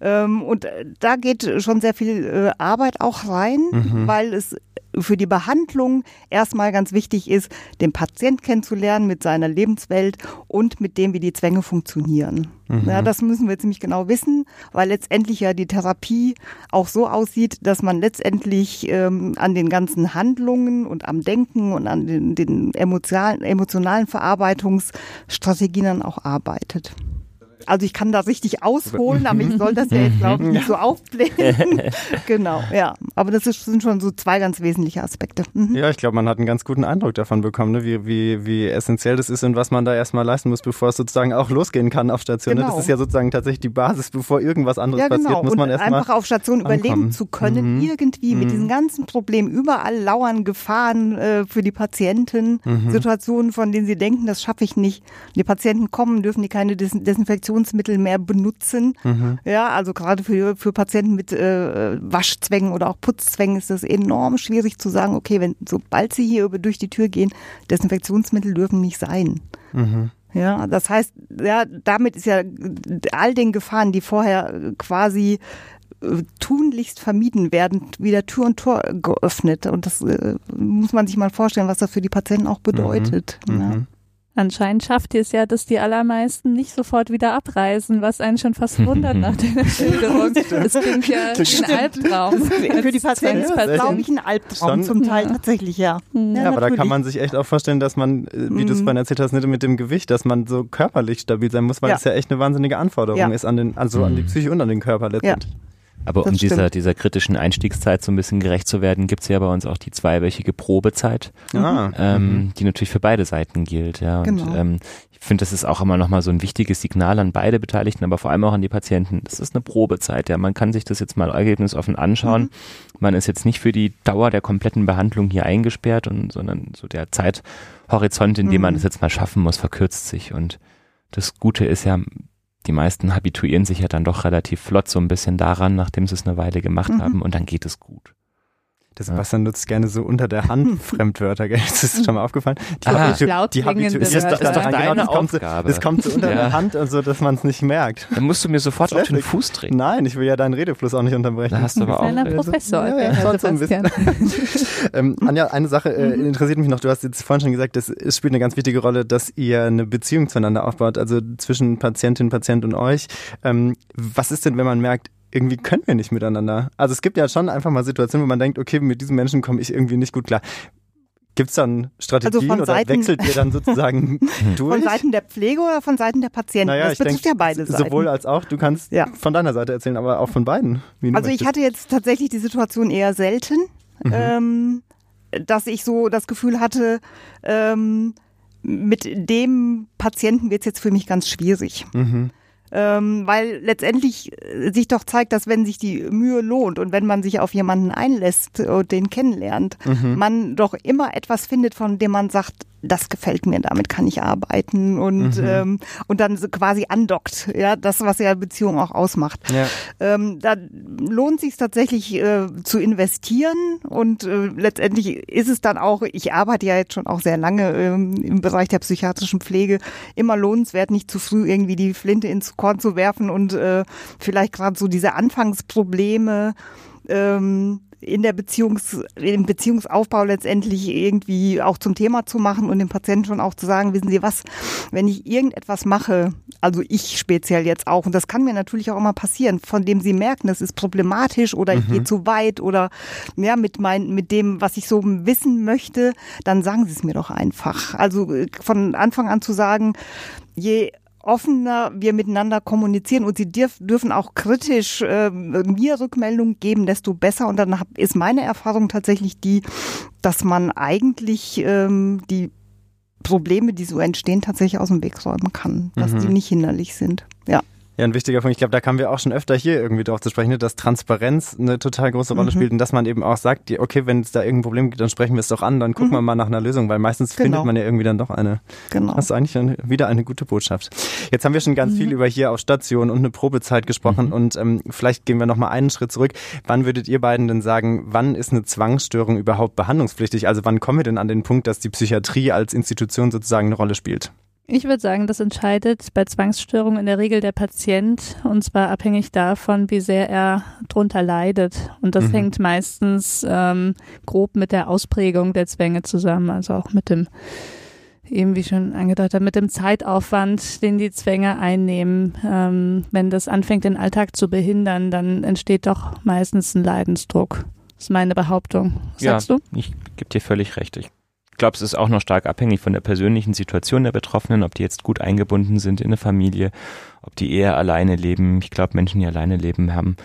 Ähm, und äh, da geht schon sehr viel äh, Arbeit auch rein, mhm. weil es für die Behandlung erstmal ganz wichtig ist, den Patient kennenzulernen mit seiner Lebenswelt und mit dem, wie die Zwänge funktionieren. Mhm. Ja, das müssen wir ziemlich genau wissen, weil letztendlich ja die Therapie auch so aussieht, dass man letztendlich ähm, an den ganzen Handlungen und am Denken und an den, den emotionalen, emotionalen Verarbeitungsstrategien dann auch arbeitet. Also ich kann da richtig ausholen, aber ich soll das ja jetzt, glaube ich, nicht so aufblähen. *laughs* genau, ja. Aber das ist, sind schon so zwei ganz wesentliche Aspekte. Mhm. Ja, ich glaube, man hat einen ganz guten Eindruck davon bekommen, ne? wie, wie, wie essentiell das ist und was man da erstmal leisten muss, bevor es sozusagen auch losgehen kann auf Station. Genau. Ne? Das genau. ist ja sozusagen tatsächlich die Basis, bevor irgendwas anderes ja, genau. passiert, muss und man erstmal einfach auf Station ankommen. überleben zu können, mhm. irgendwie mhm. mit diesen ganzen Problemen. Überall lauern Gefahren äh, für die Patienten, mhm. Situationen, von denen sie denken, das schaffe ich nicht. Die Patienten kommen, dürfen die keine Des Desinfektion Desinfektionsmittel mehr benutzen. Mhm. Ja, also gerade für, für Patienten mit äh, Waschzwängen oder auch Putzzwängen ist das enorm schwierig zu sagen, okay, wenn sobald sie hier durch die Tür gehen, Desinfektionsmittel dürfen nicht sein. Mhm. Ja, das heißt, ja, damit ist ja all den Gefahren, die vorher quasi äh, tunlichst vermieden werden, wieder Tür und Tor geöffnet. Und das äh, muss man sich mal vorstellen, was das für die Patienten auch bedeutet. Mhm. Ja. Mhm. Anscheinend schafft ihr es ja, dass die allermeisten nicht sofort wieder abreisen, was einen schon fast wundert *laughs* nach der Schilderung. Das klingt ja ein Albtraum. Für die Patienten ist das, glaube ich, ein Albtraum zum Teil ja. tatsächlich, ja. Ja, ja aber da kann man sich echt auch vorstellen, dass man, äh, wie du es mhm. vorhin erzählt hast, nicht mit dem Gewicht, dass man so körperlich stabil sein muss, weil das ja echt eine wahnsinnige Anforderung ist an den, also an die mhm. Psyche und an den Körper letztendlich. Aber das um dieser, dieser kritischen Einstiegszeit so ein bisschen gerecht zu werden, gibt's ja bei uns auch die zweiwöchige Probezeit, ah. ähm, mhm. die natürlich für beide Seiten gilt. Ja. Und genau. ähm, ich finde, das ist auch immer nochmal so ein wichtiges Signal an beide Beteiligten, aber vor allem auch an die Patienten. Das ist eine Probezeit. Ja. Man kann sich das jetzt mal ergebnisoffen anschauen. Mhm. Man ist jetzt nicht für die Dauer der kompletten Behandlung hier eingesperrt, und, sondern so der Zeithorizont, in dem mhm. man das jetzt mal schaffen muss, verkürzt sich. Und das Gute ist ja, die meisten habituieren sich ja dann doch relativ flott so ein bisschen daran, nachdem sie es eine Weile gemacht mhm. haben und dann geht es gut. Der Sebastian nutzt gerne so unter der Hand *laughs* Fremdwörter, gell? Das ist schon mal aufgefallen. Die, ah, Habitu die Habitu das ist, das ist doch deine genau, das Aufgabe. Kommt, das kommt so unter ja. der Hand, also dass man es nicht merkt. Dann musst du mir sofort auf den Fuß treten. Nein, ich will ja deinen Redefluss auch nicht unterbrechen. Da hast du aber auch. Kleiner Professor. Ja, ja, so ein bisschen. *laughs* ähm, Anja, eine Sache äh, mhm. interessiert mich noch. Du hast jetzt vorhin schon gesagt, das, es spielt eine ganz wichtige Rolle, dass ihr eine Beziehung zueinander aufbaut, also zwischen Patientin, Patient und euch. Ähm, was ist denn, wenn man merkt, irgendwie können wir nicht miteinander. Also es gibt ja schon einfach mal Situationen, wo man denkt, okay, mit diesem Menschen komme ich irgendwie nicht gut klar. Gibt es dann Strategien also oder Seiten, wechselt ihr dann *laughs* sozusagen durch? Von Seiten der Pflege oder von Seiten der Patienten? Naja, das betrifft ja beide Seiten. Sowohl als auch. Du kannst ja. von deiner Seite erzählen, aber auch von beiden. also möchtest. ich hatte jetzt tatsächlich die Situation eher selten, mhm. ähm, dass ich so das Gefühl hatte, ähm, mit dem Patienten wird es jetzt für mich ganz schwierig. Mhm ähm, weil letztendlich äh, sich doch zeigt, dass wenn sich die Mühe lohnt und wenn man sich auf jemanden einlässt und den kennenlernt, mhm. man doch immer etwas findet, von dem man sagt, das gefällt mir, damit kann ich arbeiten und mhm. ähm, und dann so quasi andockt, ja, das was ja Beziehung auch ausmacht. Ja. Ähm, da lohnt sich tatsächlich äh, zu investieren und äh, letztendlich ist es dann auch, ich arbeite ja jetzt schon auch sehr lange ähm, im Bereich der psychiatrischen Pflege, immer lohnenswert, nicht zu früh irgendwie die Flinte ins Korn zu werfen und äh, vielleicht gerade so diese Anfangsprobleme ähm, in der Beziehungs, im Beziehungsaufbau letztendlich irgendwie auch zum Thema zu machen und dem Patienten schon auch zu sagen, wissen Sie was, wenn ich irgendetwas mache, also ich speziell jetzt auch, und das kann mir natürlich auch immer passieren, von dem Sie merken, das ist problematisch oder ich mhm. gehe zu weit oder ja, mit mein, mit dem, was ich so wissen möchte, dann sagen Sie es mir doch einfach. Also äh, von Anfang an zu sagen, je offener wir miteinander kommunizieren und sie dürf, dürfen auch kritisch äh, mir Rückmeldung geben, desto besser. Und dann hab, ist meine Erfahrung tatsächlich die, dass man eigentlich ähm, die Probleme, die so entstehen, tatsächlich aus dem Weg räumen kann, dass Mhm. die nicht hinderlich sind. Ja. Ja, ein wichtiger Punkt. Ich glaube, da kamen wir auch schon öfter hier irgendwie drauf zu sprechen, ne, dass Transparenz eine total große Rolle Mhm. spielt und dass man eben auch sagt, okay, wenn es da irgendein Problem gibt, dann sprechen wir es doch an, dann gucken Mhm. wir mal nach einer Lösung, weil meistens Genau. findet man ja irgendwie dann doch eine. Genau. Das ist eigentlich eine, wieder eine gute Botschaft. Jetzt haben wir schon ganz Mhm. viel über hier auf Station und eine Probezeit gesprochen Mhm. und ähm, vielleicht gehen wir noch mal einen Schritt zurück. Wann würdet ihr beiden denn sagen, wann ist eine Zwangsstörung überhaupt behandlungspflichtig? Also wann kommen wir denn an den Punkt, dass die Psychiatrie als Institution sozusagen eine Rolle spielt? Ich würde sagen, das entscheidet bei Zwangsstörungen in der Regel der Patient und zwar abhängig davon, wie sehr er drunter leidet. Und das Mhm. hängt meistens ähm, grob mit der Ausprägung der Zwänge zusammen, also auch mit dem, eben wie schon angedeutet, mit dem Zeitaufwand, den die Zwänge einnehmen. Ähm, wenn das anfängt, den Alltag zu behindern, dann entsteht doch meistens ein Leidensdruck. Das ist meine Behauptung. Sagst ja, du? Ich gebe dir völlig recht. Ich glaube, es ist auch noch stark abhängig von der persönlichen Situation der Betroffenen, ob die jetzt gut eingebunden sind in eine Familie, ob die eher alleine leben. Ich glaube, Menschen, die alleine leben, haben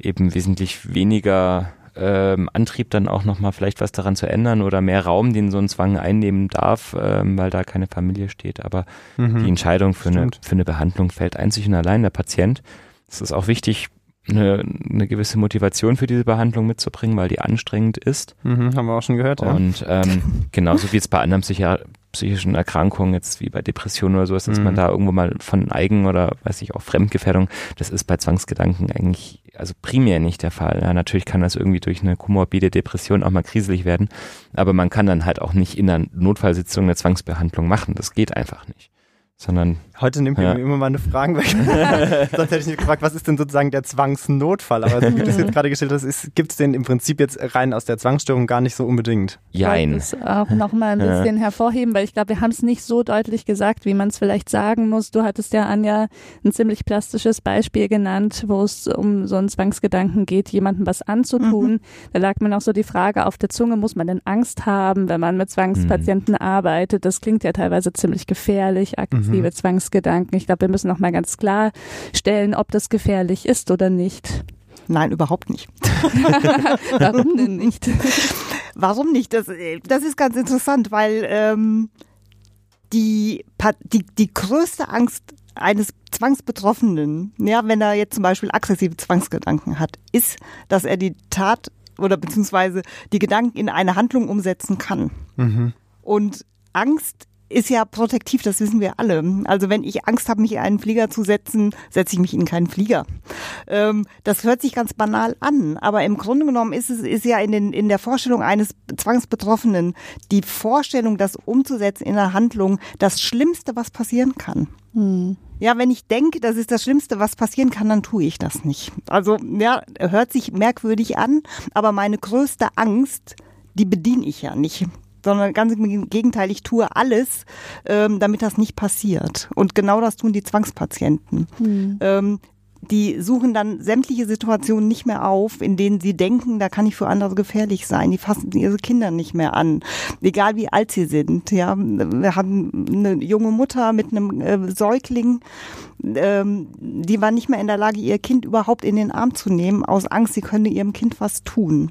eben wesentlich weniger ähm, Antrieb dann auch nochmal vielleicht was daran zu ändern oder mehr Raum, den so ein Zwang einnehmen darf, ähm, weil da keine Familie steht. Aber Mhm. die Entscheidung für eine, für eine Behandlung fällt einzig und allein der Patient. Es ist auch wichtig, eine, eine gewisse Motivation für diese Behandlung mitzubringen, weil die anstrengend ist. Mhm, haben wir auch schon gehört, ja. Und ähm, *laughs* genauso wie es bei anderen Psychi psychischen Erkrankungen, jetzt wie bei Depressionen oder so ist, dass Mhm. man da irgendwo mal von Eigen- oder weiß ich auch Fremdgefährdung, das ist bei Zwangsgedanken eigentlich also primär nicht der Fall. Ja, natürlich kann das irgendwie durch eine komorbide Depression auch mal kriselig werden, aber man kann dann halt auch nicht in einer Notfallsitzung eine Zwangsbehandlung machen. Das geht einfach nicht. Sondern Heute nimmt Ja. mir immer meine Fragen weg. *laughs* Sonst hätte ich mich gefragt, was ist denn sozusagen der Zwangsnotfall? Aber so wie du es jetzt gerade gestellt hast, gibt es den im Prinzip jetzt rein aus der Zwangsstörung gar nicht so unbedingt. jein. Ich wollte es auch nochmal ein Ja. bisschen hervorheben, weil ich glaube, wir haben es nicht so deutlich gesagt, wie man es vielleicht sagen muss. Du hattest ja, Anja, ein ziemlich plastisches Beispiel genannt, wo es um so einen Zwangsgedanken geht, jemandem was anzutun. Da lag mir noch so die Frage auf der Zunge, muss man denn Angst haben, wenn man mit Zwangspatienten arbeitet? Das klingt ja teilweise ziemlich gefährlich, aggressive Zwangsgedanken. Ich glaube, wir müssen noch mal ganz klar stellen, ob das gefährlich ist oder nicht. Nein, überhaupt nicht. *laughs* *laughs* Warum denn nicht? Warum nicht? Das, das ist ganz interessant, weil ähm, die, die, die größte Angst eines Zwangsbetroffenen, ja, wenn er jetzt zum Beispiel aggressive Zwangsgedanken hat, ist, dass er die Tat oder beziehungsweise die Gedanken in eine Handlung umsetzen kann. Mhm. Und Angst ist ja protektiv, das wissen wir alle. Also wenn ich Angst habe, mich in einen Flieger zu setzen, setze ich mich in keinen Flieger. Ähm, das hört sich ganz banal an, aber im Grunde genommen ist es ist ja in, den, in der Vorstellung eines Zwangsbetroffenen die Vorstellung, das umzusetzen in einer Handlung, das Schlimmste, was passieren kann. Hm. Ja, wenn ich denke, das ist das Schlimmste, was passieren kann, dann tue ich das nicht. Also, ja, hört sich merkwürdig an, aber meine größte Angst, die bediene ich ja nicht. Sondern ganz im Gegenteil, ich tue alles, ähm, damit das nicht passiert. Und genau das tun die Zwangspatienten. Hm. Ähm, die suchen dann sämtliche Situationen nicht mehr auf, in denen sie denken, da kann ich für andere gefährlich sein. Die fassen ihre Kinder nicht mehr an, egal wie alt sie sind. Ja, wir haben eine junge Mutter mit einem äh, Säugling, ähm, die war nicht mehr in der Lage, ihr Kind überhaupt in den Arm zu nehmen, aus Angst, sie könne ihrem Kind was tun.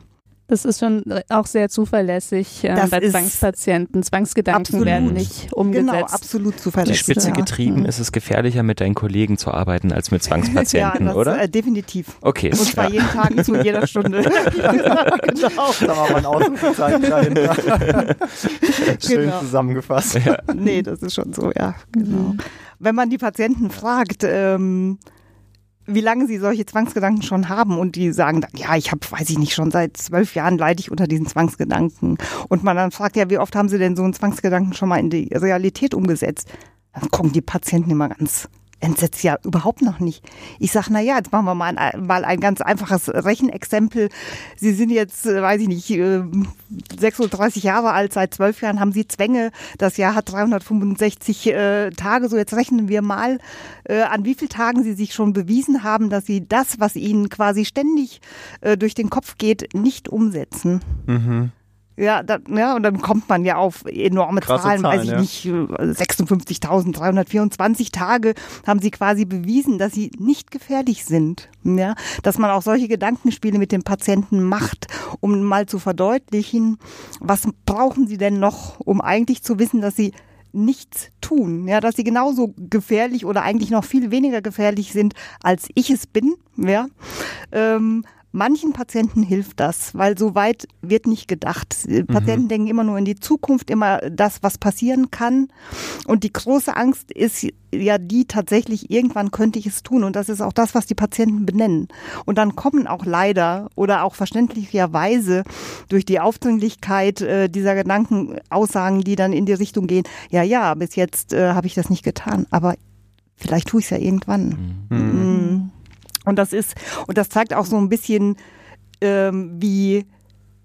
Das ist schon auch sehr zuverlässig äh, bei Zwangspatienten. Zwangsgedanken absolut. werden nicht umgesetzt. Genau, absolut Die zuverlässig. Spitze ja. getrieben Mhm. ist es gefährlicher, mit deinen Kollegen zu arbeiten, als mit Zwangspatienten, *laughs* ja, das, oder? Äh, definitiv. Okay. Und zwar ja. jeden Tag zu *laughs* jeder Stunde. *laughs* genau. Da war mein Ausrufezeichen dahinter. Schön Genau. zusammengefasst. Nee, das ist schon so, ja, genau. Wenn man die Patienten fragt, ähm, wie lange sie solche Zwangsgedanken schon haben und die sagen dann, ja, ich habe, weiß ich nicht, schon seit zwölf Jahren leide ich unter diesen Zwangsgedanken. Und man dann fragt, ja, wie oft haben sie denn so einen Zwangsgedanken schon mal in die Realität umgesetzt? Dann gucken die Patienten immer ganz entsetzt, ja, überhaupt noch nicht. Ich sage, na ja, jetzt machen wir mal ein, mal ein ganz einfaches Rechenexempel. Sie sind jetzt, äh, weiß ich nicht, äh, 36 Jahre alt, seit zwölf Jahren haben Sie Zwänge. Das Jahr hat 365 äh, Tage. So, jetzt rechnen wir mal, äh, an wie vielen Tagen Sie sich schon bewiesen haben, dass Sie das, was Ihnen quasi ständig äh, durch den Kopf geht, nicht umsetzen. Mhm. Ja, da, ja, und dann kommt man ja auf enorme Krasse Zahlen, weiß ich Zahlen, ja. nicht, äh, 56.324 Tage haben sie quasi bewiesen, dass sie nicht gefährlich sind. Ja, dass man auch solche Gedankenspiele mit den Patienten macht, um mal zu verdeutlichen, was brauchen sie denn noch, um eigentlich zu wissen, dass sie nichts tun, ja, dass sie genauso gefährlich oder eigentlich noch viel weniger gefährlich sind, als ich es bin, ja. Ähm, Manchen Patienten hilft das, weil so weit wird nicht gedacht. Patienten mhm. denken immer nur in die Zukunft, immer das, was passieren kann. Und die große Angst ist ja die tatsächlich, irgendwann könnte ich es tun. Und das ist auch das, was die Patienten benennen. Und dann kommen auch leider oder auch verständlicherweise durch die Aufdringlichkeit äh, dieser Gedanken Aussagen, die dann in die Richtung gehen, ja, ja, bis jetzt äh, habe ich das nicht getan. Aber vielleicht tue ich es ja irgendwann. Mhm. Mhm. Und das ist, und das zeigt auch so ein bisschen, ähm, wie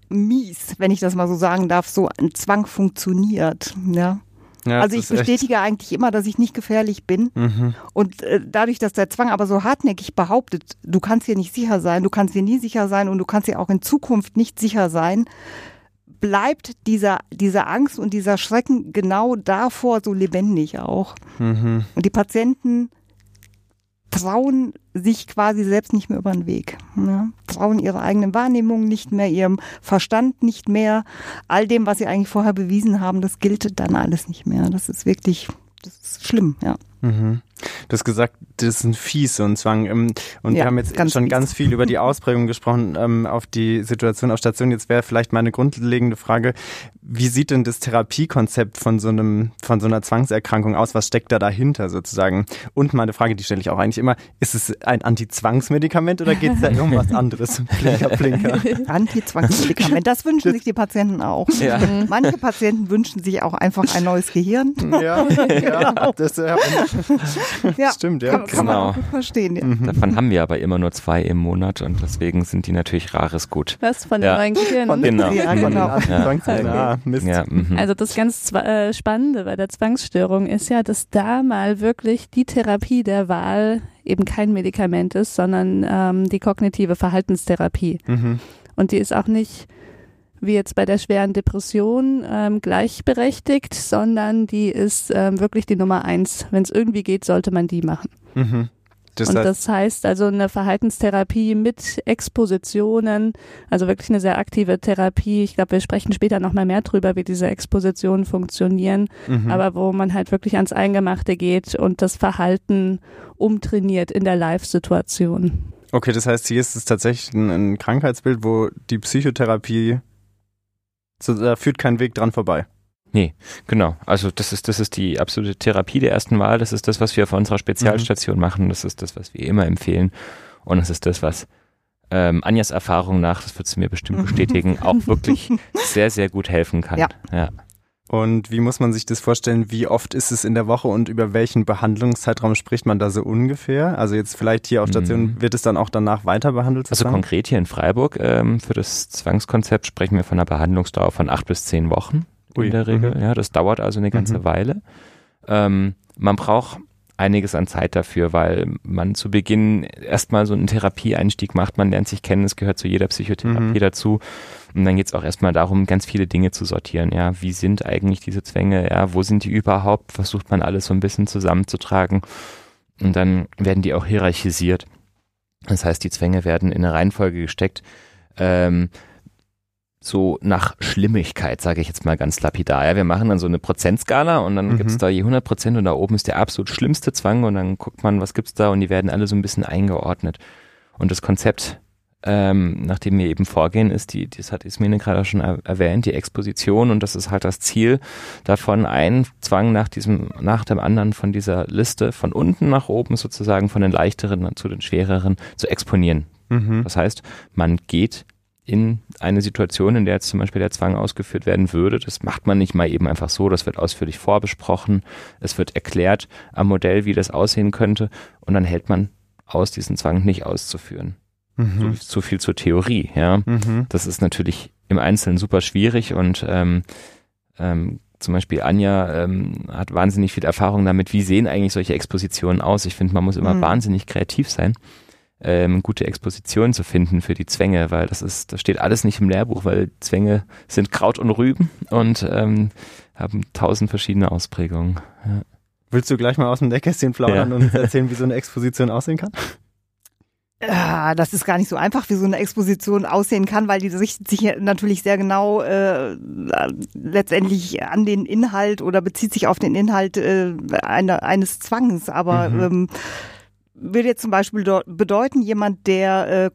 mies, wenn ich das mal so sagen darf, so ein Zwang funktioniert. Ja. Ja, also ich bestätige echt. eigentlich immer, dass ich nicht gefährlich bin. Mhm. Und äh, dadurch, dass der Zwang aber so hartnäckig behauptet, du kannst hier nicht sicher sein, du kannst hier nie sicher sein und du kannst hier auch in Zukunft nicht sicher sein, bleibt dieser, diese Angst und dieser Schrecken genau davor so lebendig auch. Mhm. Und die Patienten trauen sich quasi selbst nicht mehr über den Weg. Ja? Trauen ihrer eigenen Wahrnehmung nicht mehr, ihrem Verstand nicht mehr. All dem, was sie eigentlich vorher bewiesen haben, das gilt dann alles nicht mehr. Das ist wirklich, das ist schlimm, ja. Mhm. Du hast gesagt, das ist ein Fies, ein Zwang. Ähm, und ja, wir haben jetzt schon fies. ganz viel über die Ausprägung gesprochen ähm, auf die Situation auf Station. Jetzt wäre vielleicht meine grundlegende Frage, wie sieht denn das Therapiekonzept von so einem, von so einer Zwangserkrankung aus? Was steckt da dahinter sozusagen? Und meine Frage, die stelle ich auch eigentlich immer, ist es ein Anti-Zwangsmedikament oder geht es da um was anderes? *laughs* Blinker, Blinker. Anti-Zwangsmedikament, das wünschen sich die Patienten auch. Ja. Manche Patienten wünschen sich auch einfach ein neues Gehirn. Ja, ja *laughs* genau. das äh, *laughs* ja, stimmt, ja. Kann, kann genau. man auch gut verstehen. Ja. Mhm. Davon haben wir aber immer nur zwei im Monat und deswegen sind die natürlich rares Gut. Was von ja. den Gehirn? Von genau. Ja, genau. Ja. Ah, Mist. Ja, mhm. Also das ganz äh, Spannende bei der Zwangsstörung ist ja, dass da mal wirklich die Therapie der Wahl eben kein Medikament ist, sondern ähm, die kognitive Verhaltenstherapie. Mhm. Und die ist auch nicht wie jetzt bei der schweren Depression ähm, gleichberechtigt, sondern die ist ähm, wirklich die Nummer eins. Wenn es irgendwie geht, sollte man die machen. Mhm. Das und heißt, das heißt also eine Verhaltenstherapie mit Expositionen, also wirklich eine sehr aktive Therapie. Ich glaube, wir sprechen später nochmal mehr drüber, wie diese Expositionen funktionieren, mhm. aber wo man halt wirklich ans Eingemachte geht und das Verhalten umtrainiert in der Live-Situation. Okay, das heißt, hier ist es tatsächlich ein, ein Krankheitsbild, wo die Psychotherapie so, da führt kein Weg dran vorbei. Nee, genau. Also das ist, das ist die absolute Therapie der ersten Wahl. Das ist das, was wir auf unserer Spezialstation mhm. machen. Das ist das, was wir immer empfehlen. Und das ist das, was ähm, Anjas Erfahrung nach, das wird sie mir bestimmt *laughs* bestätigen, auch wirklich sehr, sehr gut helfen kann. Ja. ja. Und wie muss man sich das vorstellen? Wie oft ist es in der Woche und über welchen Behandlungszeitraum spricht man da so ungefähr? Also jetzt vielleicht hier auf Station mhm. wird es dann auch danach weiter behandelt? Also konkret hier in Freiburg ähm, für das Zwangskonzept sprechen wir von einer Behandlungsdauer von acht bis zehn Wochen Ui. in der Regel. Mhm. Ja, das dauert also eine ganze mhm. Weile. Ähm, man braucht einiges an Zeit dafür, weil man zu Beginn erstmal so einen Therapieeinstieg macht, man lernt sich kennen, es gehört zu jeder Psychotherapie mhm. dazu. Und dann geht es auch erstmal darum, ganz viele Dinge zu sortieren. Ja, wie sind eigentlich diese Zwänge? Ja, wo sind die überhaupt? Versucht man alles so ein bisschen zusammenzutragen. Und dann werden die auch hierarchisiert. Das heißt, die Zwänge werden in eine Reihenfolge gesteckt. Ähm, so nach Schlimmigkeit, sage ich jetzt mal ganz lapidar. Ja, wir machen dann so eine Prozentskala und dann mhm. gibt's da je 100 Prozent und da oben ist der absolut schlimmste Zwang und dann guckt man, was gibt's da und die werden alle so ein bisschen eingeordnet. Und das Konzept, ähm, nach dem wir eben vorgehen, ist die, das hat Ismene gerade schon erwähnt, die Exposition und das ist halt das Ziel davon, ein Zwang nach diesem, nach dem anderen von dieser Liste von unten nach oben sozusagen von den leichteren zu den schwereren zu exponieren. Mhm. Das heißt, man geht in eine Situation, in der jetzt zum Beispiel der Zwang ausgeführt werden würde. Das macht man nicht mal eben einfach so, das wird ausführlich vorbesprochen, es wird erklärt am Modell, wie das aussehen könnte und dann hält man aus, diesen Zwang nicht auszuführen. Mhm. So, so, viel zur Theorie, ja. Mhm. Das ist natürlich im Einzelnen super schwierig und ähm, ähm, zum Beispiel Anja ähm, hat wahnsinnig viel Erfahrung damit, wie sehen eigentlich solche Expositionen aus. Ich finde, man muss immer mhm. wahnsinnig kreativ sein ähm, gute Exposition zu finden für die Zwänge, weil das ist, das steht alles nicht im Lehrbuch, weil Zwänge sind Kraut und Rüben und ähm, haben tausend verschiedene Ausprägungen. Ja. Willst du gleich mal aus dem Nähkästchen plaudern ja. und *laughs* erzählen, wie so eine Exposition aussehen kann? Ja, das ist gar nicht so einfach, wie so eine Exposition aussehen kann, weil die richtet sich natürlich sehr genau äh, letztendlich an den Inhalt oder bezieht sich auf den Inhalt äh, eine, eines Zwangs. Aber mhm. ähm, würde jetzt zum Beispiel bedeuten, jemand, der äh,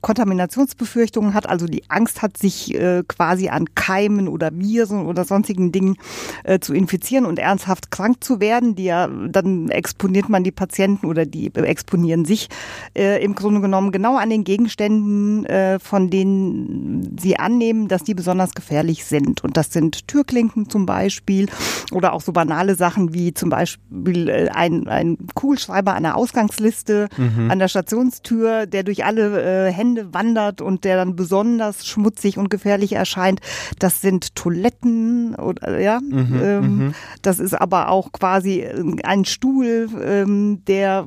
Kontaminationsbefürchtungen hat, also die Angst hat, sich äh, quasi an Keimen oder Viren oder sonstigen Dingen äh, zu infizieren und ernsthaft krank zu werden, die ja, dann exponiert man die Patienten oder die exponieren sich äh, im Grunde genommen genau an den Gegenständen, äh, von denen sie annehmen, dass die besonders gefährlich sind. Und das sind Türklinken zum Beispiel oder auch so banale Sachen wie zum Beispiel äh, ein, ein Kugelschreiber an der Ausgangsliste Liste mhm. an der Stationstür, der durch alle äh, Hände wandert und der dann besonders schmutzig und gefährlich erscheint. Das sind Toiletten oder ja. Mhm, ähm, mhm. das ist aber auch quasi äh, ein Stuhl, ähm, der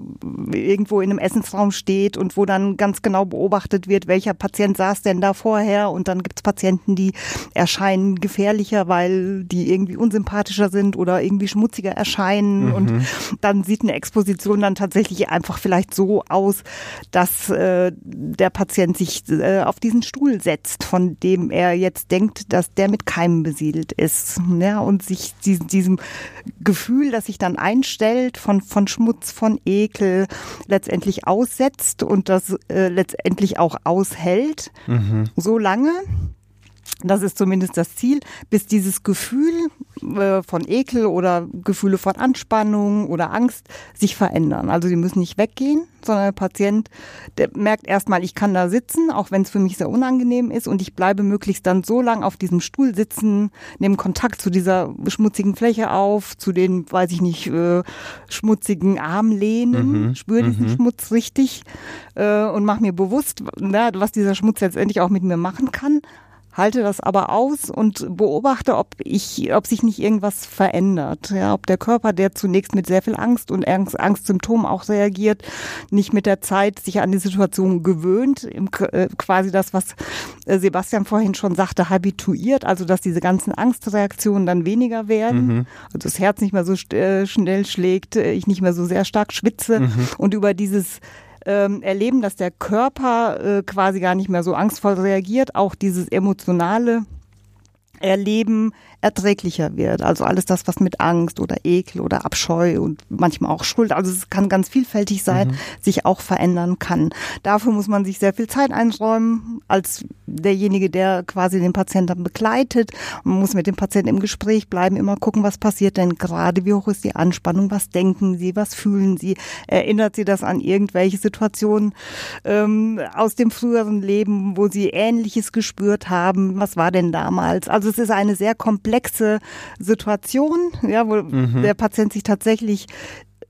irgendwo in einem Essensraum steht und wo dann ganz genau beobachtet wird, welcher Patient saß denn da vorher und dann gibt es Patienten, die erscheinen gefährlicher, weil die irgendwie unsympathischer sind oder irgendwie schmutziger erscheinen mhm. und dann sieht eine Exposition dann tatsächlich einfach einfach vielleicht so aus, dass äh, der Patient sich äh, auf diesen Stuhl setzt, von dem er jetzt denkt, dass der mit Keimen besiedelt ist. Ja, und sich diesem, diesem Gefühl, das sich dann einstellt von, von Schmutz, von Ekel, letztendlich aussetzt und das äh, letztendlich auch aushält, mhm. so lange, das ist zumindest das Ziel, bis dieses Gefühl äh, von Ekel oder Gefühle von Anspannung oder Angst sich verändern. Also die müssen nicht weggehen, sondern der Patient, der merkt erstmal, ich kann da sitzen, auch wenn es für mich sehr unangenehm ist und ich bleibe möglichst dann so lang auf diesem Stuhl sitzen, nehme Kontakt zu dieser schmutzigen Fläche auf, zu den, weiß ich nicht, äh, schmutzigen Armlehnen, mhm. spüre diesen mhm. Schmutz richtig äh, und mache mir bewusst, na, was dieser Schmutz letztendlich auch mit mir machen kann halte das aber aus und beobachte, ob ich, ob sich nicht irgendwas verändert. Ja, ob der Körper, der zunächst mit sehr viel Angst und Angst, Angstsymptomen auch reagiert, nicht mit der Zeit sich an die Situation gewöhnt, im, äh, quasi das, was äh, Sebastian vorhin schon sagte, habituiert, also dass diese ganzen Angstreaktionen dann weniger werden, mhm. also das Herz nicht mehr so äh, schnell schlägt, äh, ich nicht mehr so sehr stark schwitze mhm. und über dieses ähm, erleben, dass der Körper äh, quasi gar nicht mehr so angstvoll reagiert, auch dieses emotionale Erleben erträglicher wird. Also alles das, was mit Angst oder Ekel oder Abscheu und manchmal auch Schuld, also es kann ganz vielfältig sein, mhm. sich auch verändern kann. Dafür muss man sich sehr viel Zeit einräumen als derjenige, der quasi den Patienten begleitet. Man muss mit dem Patienten im Gespräch bleiben, immer gucken, was passiert denn gerade, wie hoch ist die Anspannung, was denken Sie, was fühlen Sie, erinnert Sie das an irgendwelche Situationen ähm, aus dem früheren Leben, wo Sie Ähnliches gespürt haben, was war denn damals? Also es ist eine sehr komplexe komplexe Situation, ja, wo mhm. der Patient sich tatsächlich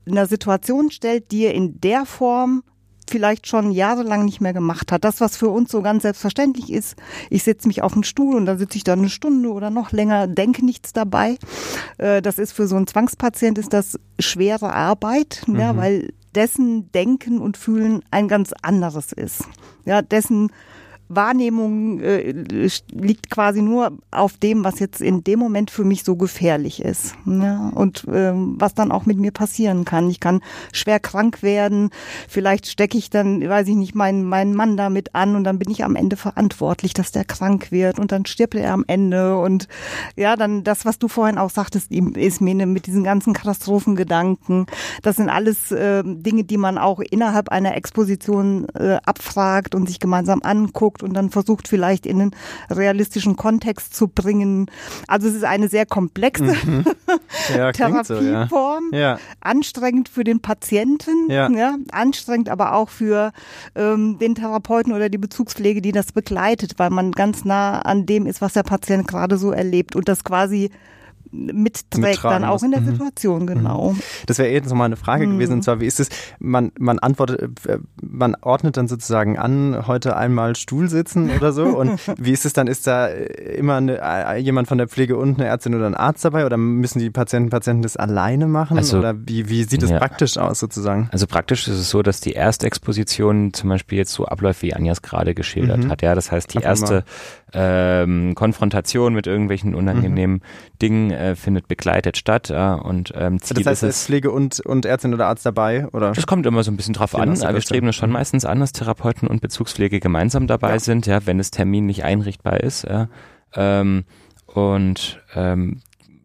in einer Situation stellt, die er in der Form vielleicht schon jahrelang nicht mehr gemacht hat. Das, was für uns so ganz selbstverständlich ist, ich setze mich auf einen Stuhl und dann sitze ich da eine Stunde oder noch länger, denke nichts dabei. Äh, das ist für so einen Zwangspatient ist das schwere Arbeit, mhm. ja, weil dessen Denken und Fühlen ein ganz anderes ist. Ja, dessen Wahrnehmung äh, liegt quasi nur auf dem, was jetzt in dem Moment für mich so gefährlich ist. Ja? Und ähm, was dann auch mit mir passieren kann. Ich kann schwer krank werden, vielleicht stecke ich dann, weiß ich nicht, meinen, meinen Mann damit an und dann bin ich am Ende verantwortlich, dass der krank wird und dann stirbt er am Ende. Und ja, dann das, was du vorhin auch sagtest, mir mit diesen ganzen Katastrophengedanken, das sind alles äh, Dinge, die man auch innerhalb einer Exposition äh, abfragt und sich gemeinsam anguckt und dann versucht vielleicht in einen realistischen Kontext zu bringen. Also es ist eine sehr komplexe mhm. *laughs* ja, Therapieform, so, ja. Ja. anstrengend für den Patienten, ja. anstrengend aber auch für ähm, den Therapeuten oder die Bezugspflege, die das begleitet, weil man ganz nah an dem ist, was der Patient gerade so erlebt und das quasi mitträgt dann auch in der mhm. Situation, genau. Mhm. Das wäre jetzt nochmal eine Frage mhm. gewesen, und zwar, wie ist es, man, man antwortet, äh, man ordnet dann sozusagen an, heute einmal Stuhl sitzen oder so und *laughs* wie ist es dann, ist da immer eine, äh, jemand von der Pflege und eine Ärztin oder ein Arzt dabei oder müssen die Patienten, Patienten das alleine machen also, oder wie, wie sieht es ja. praktisch aus sozusagen? Also praktisch ist es so, dass die Erstexposition zum Beispiel jetzt so abläuft, wie Anjas gerade geschildert mhm. hat, ja, das heißt, die erste ähm, Konfrontation mit irgendwelchen unangenehmen mhm. Dingen äh, findet begleitet statt. Ja, und ähm, Ziel das heißt, ist es Pflege und, und Ärztin oder Arzt dabei? Oder? Das kommt immer so ein bisschen drauf an. Aber wir streben es schon mhm. meistens an, dass Therapeuten und Bezugspflege gemeinsam dabei ja. sind, ja, wenn das Termin nicht einrichtbar ist. Ja. Ähm, und ähm,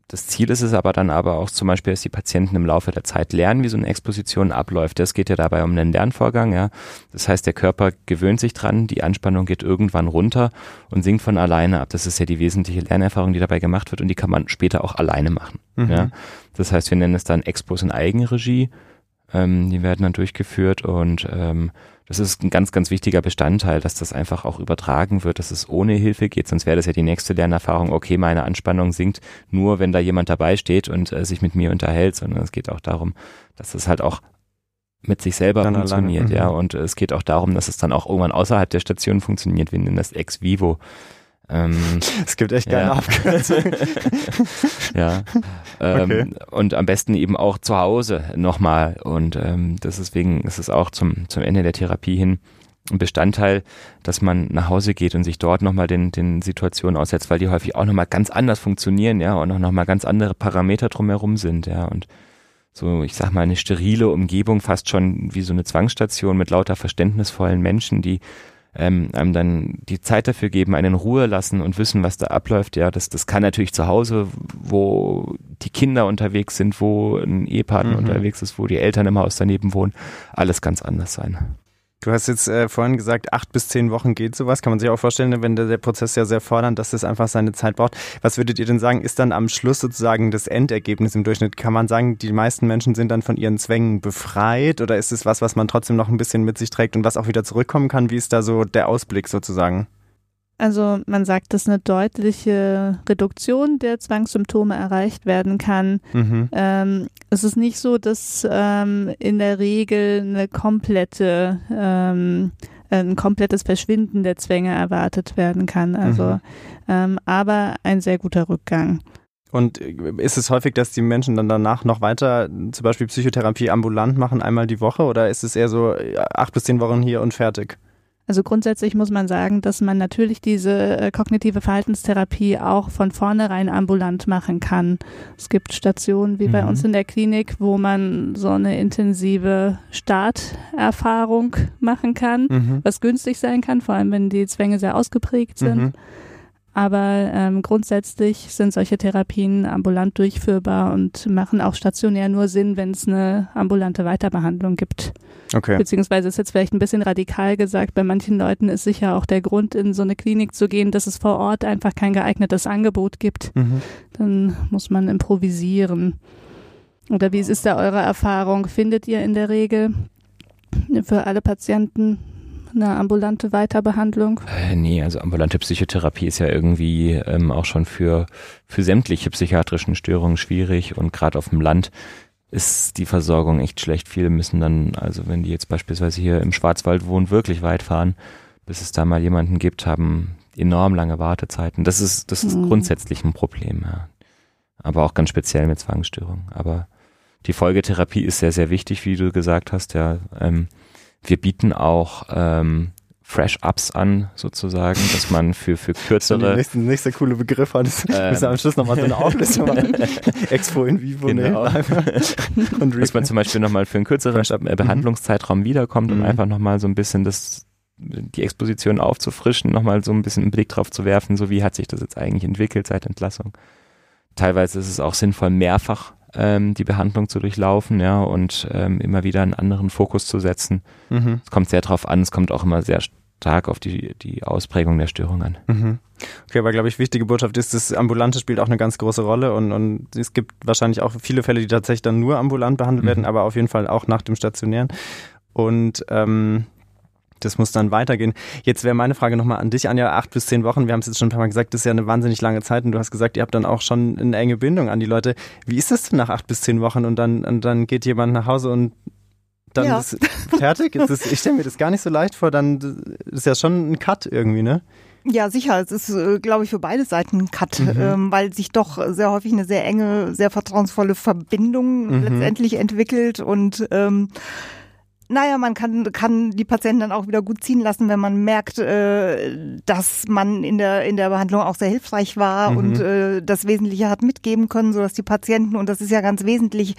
das Ziel ist es aber dann aber auch zum Beispiel, dass die Patienten im Laufe der Zeit lernen, wie so eine Exposition abläuft. Es geht ja dabei um einen Lernvorgang, ja. Das heißt, der Körper gewöhnt sich dran, die Anspannung geht irgendwann runter und sinkt von alleine ab. Das ist ja die wesentliche Lernerfahrung, die dabei gemacht wird und die kann man später auch alleine machen. Mhm. Ja. Das heißt, wir nennen es dann Expos in Eigenregie. Ähm, die werden dann durchgeführt und ähm, das ist ein ganz, ganz wichtiger Bestandteil, dass das einfach auch übertragen wird, dass es ohne Hilfe geht. Sonst wäre das ja die nächste Lernerfahrung. Okay, meine Anspannung sinkt nur, wenn da jemand dabei steht und äh, sich mit mir unterhält, sondern es geht auch darum, dass es halt auch mit sich selber dann funktioniert, alleine, ja. Mhm. Und es geht auch darum, dass es dann auch irgendwann außerhalb der Station funktioniert. Wir nennen das ex vivo. Ähm, es gibt echt geile ja. Abkürzungen. *laughs* ja. Ähm, okay. Und am besten eben auch zu Hause nochmal. Und ähm, deswegen ist es auch zum, zum Ende der Therapie hin ein Bestandteil, dass man nach Hause geht und sich dort nochmal den, den Situationen aussetzt, weil die häufig auch nochmal ganz anders funktionieren, ja, und auch nochmal ganz andere Parameter drumherum sind, ja. Und so, ich sag mal, eine sterile Umgebung, fast schon wie so eine Zwangsstation mit lauter verständnisvollen Menschen, die ähm, einem dann die Zeit dafür geben, einen in Ruhe lassen und wissen, was da abläuft. Ja, das, das kann natürlich zu Hause, wo die Kinder unterwegs sind, wo ein Ehepartner mhm. unterwegs ist, wo die Eltern im Haus daneben wohnen, alles ganz anders sein. Du hast jetzt äh, vorhin gesagt, acht bis zehn Wochen geht sowas. Kann man sich auch vorstellen, wenn der, der Prozess ja sehr fordernd, dass das einfach seine Zeit braucht. Was würdet ihr denn sagen, ist dann am Schluss sozusagen das Endergebnis im Durchschnitt? Kann man sagen, die meisten Menschen sind dann von ihren Zwängen befreit oder ist es was, was man trotzdem noch ein bisschen mit sich trägt und was auch wieder zurückkommen kann? Wie ist da so der Ausblick sozusagen? Also man sagt, dass eine deutliche Reduktion der Zwangssymptome erreicht werden kann. Mhm. Ähm, es ist nicht so, dass ähm, in der Regel eine komplette, ähm, ein komplettes Verschwinden der Zwänge erwartet werden kann. Also, mhm. Ähm, aber ein sehr guter Rückgang. Und ist es häufig, dass die Menschen dann danach noch weiter zum Beispiel Psychotherapie ambulant machen, einmal die Woche, oder ist es eher so acht bis zehn Wochen hier und fertig? Also grundsätzlich muss man sagen, dass man natürlich diese äh, kognitive Verhaltenstherapie auch von vornherein ambulant machen kann. Es gibt Stationen wie mhm. bei uns in der Klinik, wo man so eine intensive Starterfahrung machen kann, mhm. was günstig sein kann, vor allem wenn die Zwänge sehr ausgeprägt sind. Mhm. Aber ähm, grundsätzlich sind solche Therapien ambulant durchführbar und machen auch stationär nur Sinn, wenn es eine ambulante Weiterbehandlung gibt. Okay. Beziehungsweise ist jetzt vielleicht ein bisschen radikal gesagt, bei manchen Leuten ist sicher auch der Grund, in so eine Klinik zu gehen, dass es vor Ort einfach kein geeignetes Angebot gibt. Mhm. Dann muss man improvisieren. Oder wie ist da eure Erfahrung? Findet ihr in der Regel für alle Patienten eine ambulante Weiterbehandlung? Äh, nee, also ambulante Psychotherapie ist ja irgendwie ähm, auch schon für, für sämtliche psychiatrischen Störungen schwierig und gerade auf dem Land ist die Versorgung echt schlecht. Viele müssen dann, also wenn die jetzt beispielsweise hier im Schwarzwald wohnen, wirklich weit fahren, bis es da mal jemanden gibt, haben enorm lange Wartezeiten. Das ist, das ist mhm. grundsätzlich ein Problem, ja. Aber auch ganz speziell mit Zwangsstörungen. Aber die Folgetherapie ist sehr, sehr wichtig, wie du gesagt hast, ja. Ähm, wir bieten auch ähm, Fresh-Ups an, sozusagen, dass man für, für kürzere. Nächste, nächster coole Begriff hat, *laughs* ist, ähm, müssen wir am Schluss nochmal so eine Auflistung machen. *laughs* Expo in Vivo, genau. ne? *laughs* und dass man zum Beispiel nochmal für einen kürzeren äh, Behandlungszeitraum wiederkommt, mhm. einfach nochmal so ein bisschen das die Exposition aufzufrischen, nochmal so ein bisschen einen Blick drauf zu werfen, so wie hat sich das jetzt eigentlich entwickelt seit Entlassung. Teilweise ist es auch sinnvoll, mehrfach ähm, die Behandlung zu durchlaufen, ja, und ähm, immer wieder einen anderen Fokus zu setzen. Mhm. Es kommt sehr drauf an, es kommt auch immer sehr stark auf die, die Ausprägung der Störung an. Mhm. Okay, aber glaube ich, wichtige Botschaft ist, das Ambulante spielt auch eine ganz große Rolle und, und es gibt wahrscheinlich auch viele Fälle, die tatsächlich dann nur ambulant behandelt mhm. werden, aber auf jeden Fall auch nach dem Stationären. Und ähm, das muss dann weitergehen. Jetzt wäre meine Frage nochmal an dich, Anja. Acht bis zehn Wochen, wir haben es jetzt schon ein paar Mal gesagt, das ist ja eine wahnsinnig lange Zeit und du hast gesagt, ihr habt dann auch schon eine enge Bindung an die Leute. Wie ist das denn nach acht bis zehn Wochen und dann, und dann geht jemand nach Hause und dann ja. ist fertig? Ist ich stelle mir das gar nicht so leicht vor, dann ist ja schon ein Cut irgendwie, ne? Ja, sicher. Es ist, äh, glaube ich, für beide Seiten ein Cut, mhm. ähm, weil sich doch sehr häufig eine sehr enge, sehr vertrauensvolle Verbindung mhm. letztendlich entwickelt und ähm, Naja, man kann, kann die Patienten dann auch wieder gut ziehen lassen, wenn man merkt, äh, dass man in der, in der Behandlung auch sehr hilfreich war mhm. und äh, das Wesentliche hat mitgeben können, sodass die Patienten, und das ist ja ganz wesentlich,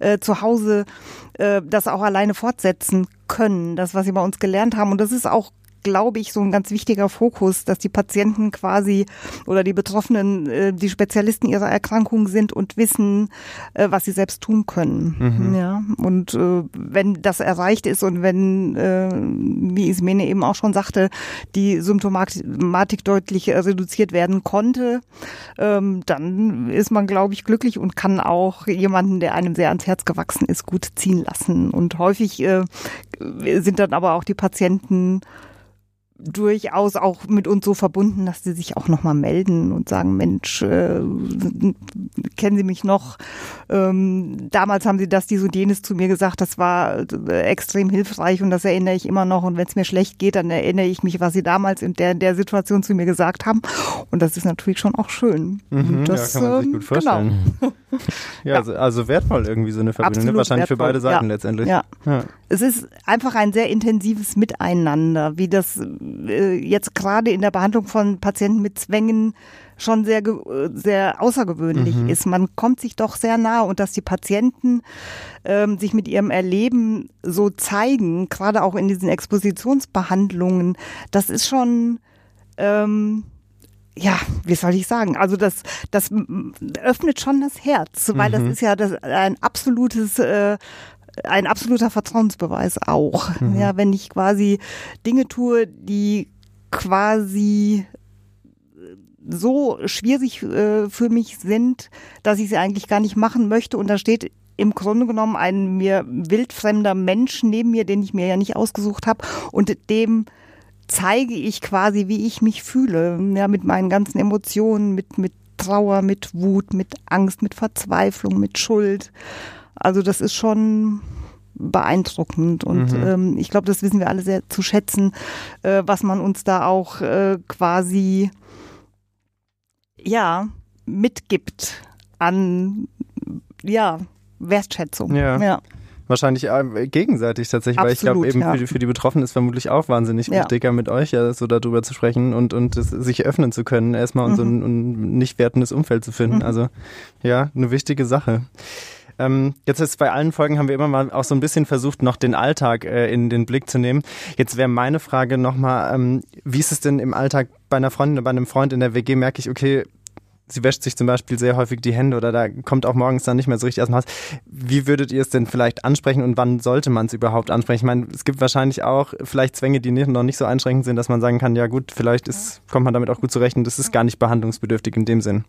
äh, zu Hause äh, das auch alleine fortsetzen können, das, was sie bei uns gelernt haben. Und das ist auch glaube ich, so ein ganz wichtiger Fokus, dass die Patienten quasi oder die Betroffenen äh, die Spezialisten ihrer Erkrankung sind und wissen, äh, was sie selbst tun können. Mhm. Ja, und äh, wenn das erreicht ist und wenn, äh, wie Ismene eben auch schon sagte, die Symptomatik deutlich reduziert werden konnte, ähm, dann ist man, glaube ich, glücklich und kann auch jemanden, der einem sehr ans Herz gewachsen ist, gut ziehen lassen. Und häufig äh, sind dann aber auch die Patienten durchaus auch mit uns so verbunden, dass sie sich auch nochmal melden und sagen, Mensch, äh, kennen Sie mich noch? Ähm, damals haben Sie das, dies und jenes zu mir gesagt, das war äh, extrem hilfreich und das erinnere ich immer noch. Und wenn es mir schlecht geht, dann erinnere ich mich, was Sie damals in der, in der Situation zu mir gesagt haben. Und das ist natürlich schon auch schön. Mhm, das, ja, kann man sich gut ähm, vorstellen. Genau. *laughs* ja, ja. Also, also, wertvoll irgendwie so eine Verbindung, ne? wahrscheinlich wertvoll. für beide Seiten ja. letztendlich. Ja. Es ist einfach ein sehr intensives Miteinander, wie das äh, jetzt gerade in der Behandlung von Patienten mit Zwängen schon sehr, sehr außergewöhnlich mhm. ist. Man kommt sich doch sehr nah und dass die Patienten ähm, sich mit ihrem Erleben so zeigen, gerade auch in diesen Expositionsbehandlungen, das ist schon, ähm, ja, wie soll ich sagen? Also das, das öffnet schon das Herz, weil mhm. das ist ja das, ein absolutes äh, ein absoluter Vertrauensbeweis auch. Mhm. Ja, wenn ich quasi Dinge tue, die quasi so schwierig äh, für mich sind, dass ich sie eigentlich gar nicht machen möchte und da steht im Grunde genommen ein mir wildfremder Mensch neben mir, den ich mir ja nicht ausgesucht habe und dem zeige ich quasi, wie ich mich fühle, ja, mit meinen ganzen Emotionen, mit, mit Trauer, mit Wut, mit Angst, mit Verzweiflung, mit Schuld. Also das ist schon beeindruckend und mhm. ähm, ich glaube, das wissen wir alle sehr zu schätzen, äh, was man uns da auch äh, quasi ja mitgibt an ja Wertschätzung. Ja. ja. Wahrscheinlich äh, gegenseitig tatsächlich, Absolut, weil ich glaube eben ja. für, die, für die Betroffenen ist vermutlich auch wahnsinnig ja. wichtiger mit euch ja so darüber zu sprechen und und es, sich öffnen zu können erstmal mhm. und so ein, ein nicht wertendes Umfeld zu finden. Mhm. Also ja, eine wichtige Sache. Ähm, jetzt ist bei allen Folgen haben wir immer mal auch so ein bisschen versucht, noch den Alltag äh, in den Blick zu nehmen. Jetzt wäre meine Frage nochmal, ähm, wie ist es denn im Alltag bei einer Freundin oder bei einem Freund in der WG? Merke ich, okay, sie wäscht sich zum Beispiel sehr häufig die Hände oder da kommt auch morgens dann nicht mehr so richtig aus dem Haus. Wie würdet ihr es denn vielleicht ansprechen und wann sollte man es überhaupt ansprechen? Ich meine, es gibt wahrscheinlich auch vielleicht Zwänge, die noch nicht so einschränkend sind, dass man sagen kann, ja gut, vielleicht ist, kommt man damit auch gut zurecht und das ist gar nicht behandlungsbedürftig in dem Sinn.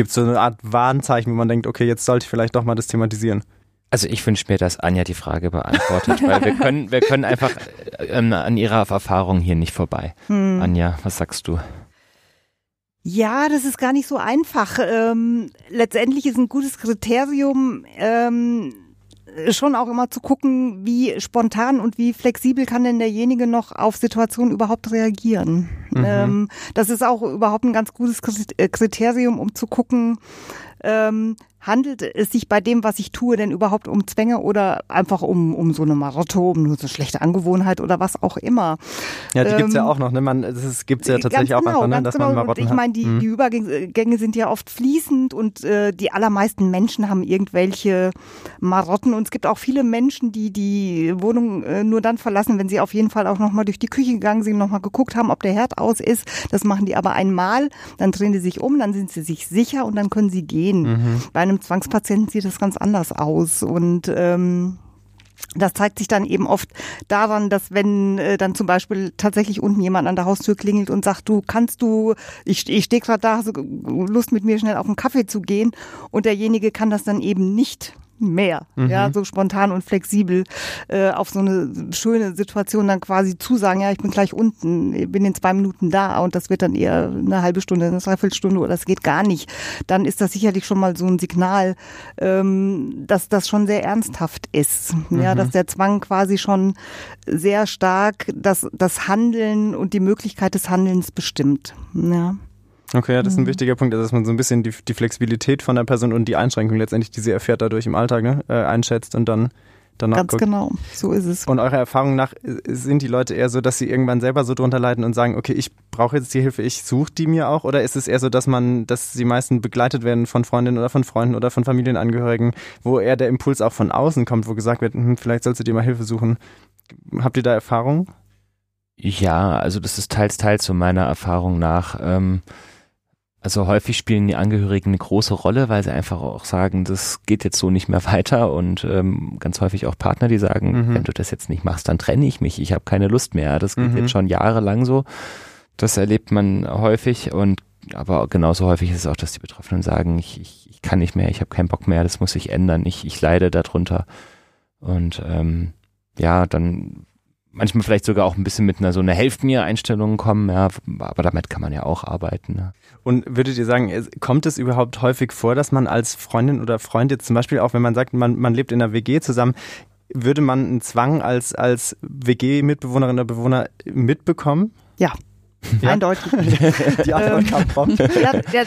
Gibt es so eine Art Warnzeichen, wo man denkt, okay, jetzt sollte ich vielleicht doch mal das thematisieren? Also ich wünsche mir, dass Anja die Frage beantwortet, weil wir können, wir können einfach ähm, an ihrer Erfahrung hier nicht vorbei. Hm. Anja, was sagst du? Ja, das ist gar nicht so einfach. Ähm, letztendlich ist ein gutes Kriterium, ähm, schon auch immer zu gucken, wie spontan und wie flexibel kann denn derjenige noch auf Situationen überhaupt reagieren. Mhm. Ähm, das ist auch überhaupt ein ganz gutes Kriterium, um zu gucken, ähm, handelt es sich bei dem, was ich tue, denn überhaupt um Zwänge oder einfach um, um so eine Marotte, um nur so eine schlechte Angewohnheit oder was auch immer? Ja, die ähm, gibt's ja auch noch, ne? Man, das gibt's ja tatsächlich genau, auch einfach, ne? dass genau. man Marotten Ich meine, die, mhm. die Übergänge sind ja oft fließend und äh, die allermeisten Menschen haben irgendwelche Marotten und es gibt auch viele Menschen, die die Wohnung äh, nur dann verlassen, wenn sie auf jeden Fall auch nochmal durch die Küche gegangen sind, nochmal geguckt haben, ob der Herd aus ist. Das machen die aber einmal, dann drehen die sich um, dann sind sie sich sicher und dann können sie gehen. Mhm. Bei einem Zwangspatienten sieht das ganz anders aus. Und ähm, das zeigt sich dann eben oft daran, dass wenn äh, dann zum Beispiel tatsächlich unten jemand an der Haustür klingelt und sagt, du kannst du, ich, ich stehe gerade da, hast du Lust mit mir schnell auf einen Kaffee zu gehen? Und derjenige kann das dann eben nicht mehr, mhm. ja, so spontan und flexibel äh, auf so eine schöne Situation dann quasi zusagen, ja, ich bin gleich unten, bin in zwei Minuten da und das wird dann eher eine halbe Stunde, eine Dreiviertelstunde oder das geht gar nicht, dann ist das sicherlich schon mal so ein Signal, ähm, dass das schon sehr ernsthaft ist, mhm. ja, dass der Zwang quasi schon sehr stark das, das Handeln und die Möglichkeit des Handelns bestimmt, ja. Okay, ja, das ist ein mhm. wichtiger Punkt, also dass man so ein bisschen die, die Flexibilität von der Person und die Einschränkung letztendlich, die sie erfährt dadurch im Alltag, ne, äh, einschätzt und dann danach Ganz guckt. genau, so ist es. Und eurer Erfahrung nach äh, sind die Leute eher so, dass sie irgendwann selber so drunter leiden und sagen, okay, ich brauche jetzt die Hilfe, ich suche die mir auch? Oder ist es eher so, dass man, dass sie meistens begleitet werden von Freundinnen oder von Freunden oder von Familienangehörigen, wo eher der Impuls auch von außen kommt, wo gesagt wird, hm, vielleicht sollst du dir mal Hilfe suchen? Habt ihr da Erfahrung? Ja, also das ist teils, teils so meiner Erfahrung nach. Ähm, also häufig spielen die Angehörigen eine große Rolle, weil sie einfach auch sagen, das geht jetzt so nicht mehr weiter und ähm, ganz häufig auch Partner, die sagen, Mhm. wenn du das jetzt nicht machst, dann trenne ich mich, ich habe keine Lust mehr. Das geht Mhm. jetzt schon jahrelang so. Das erlebt man häufig und aber genauso häufig ist es auch, dass die Betroffenen sagen, ich, ich, ich kann nicht mehr, ich habe keinen Bock mehr, das muss sich ändern, ich, ich leide darunter. Und ähm, ja, dann manchmal vielleicht sogar auch ein bisschen mit einer so einer Helft mir Einstellung kommen, ja, aber damit kann man ja auch arbeiten. Ne? Und würdet ihr sagen, es- kommt es überhaupt häufig vor, dass man als Freundin oder Freund jetzt zum Beispiel auch, wenn man sagt, man, man lebt in einer WG zusammen, würde man einen Zwang als, als WG-Mitbewohnerin oder Bewohner mitbekommen? Ja, Ja. eindeutig. *laughs* Die Antwort Ähm, kam prompt. ja, der,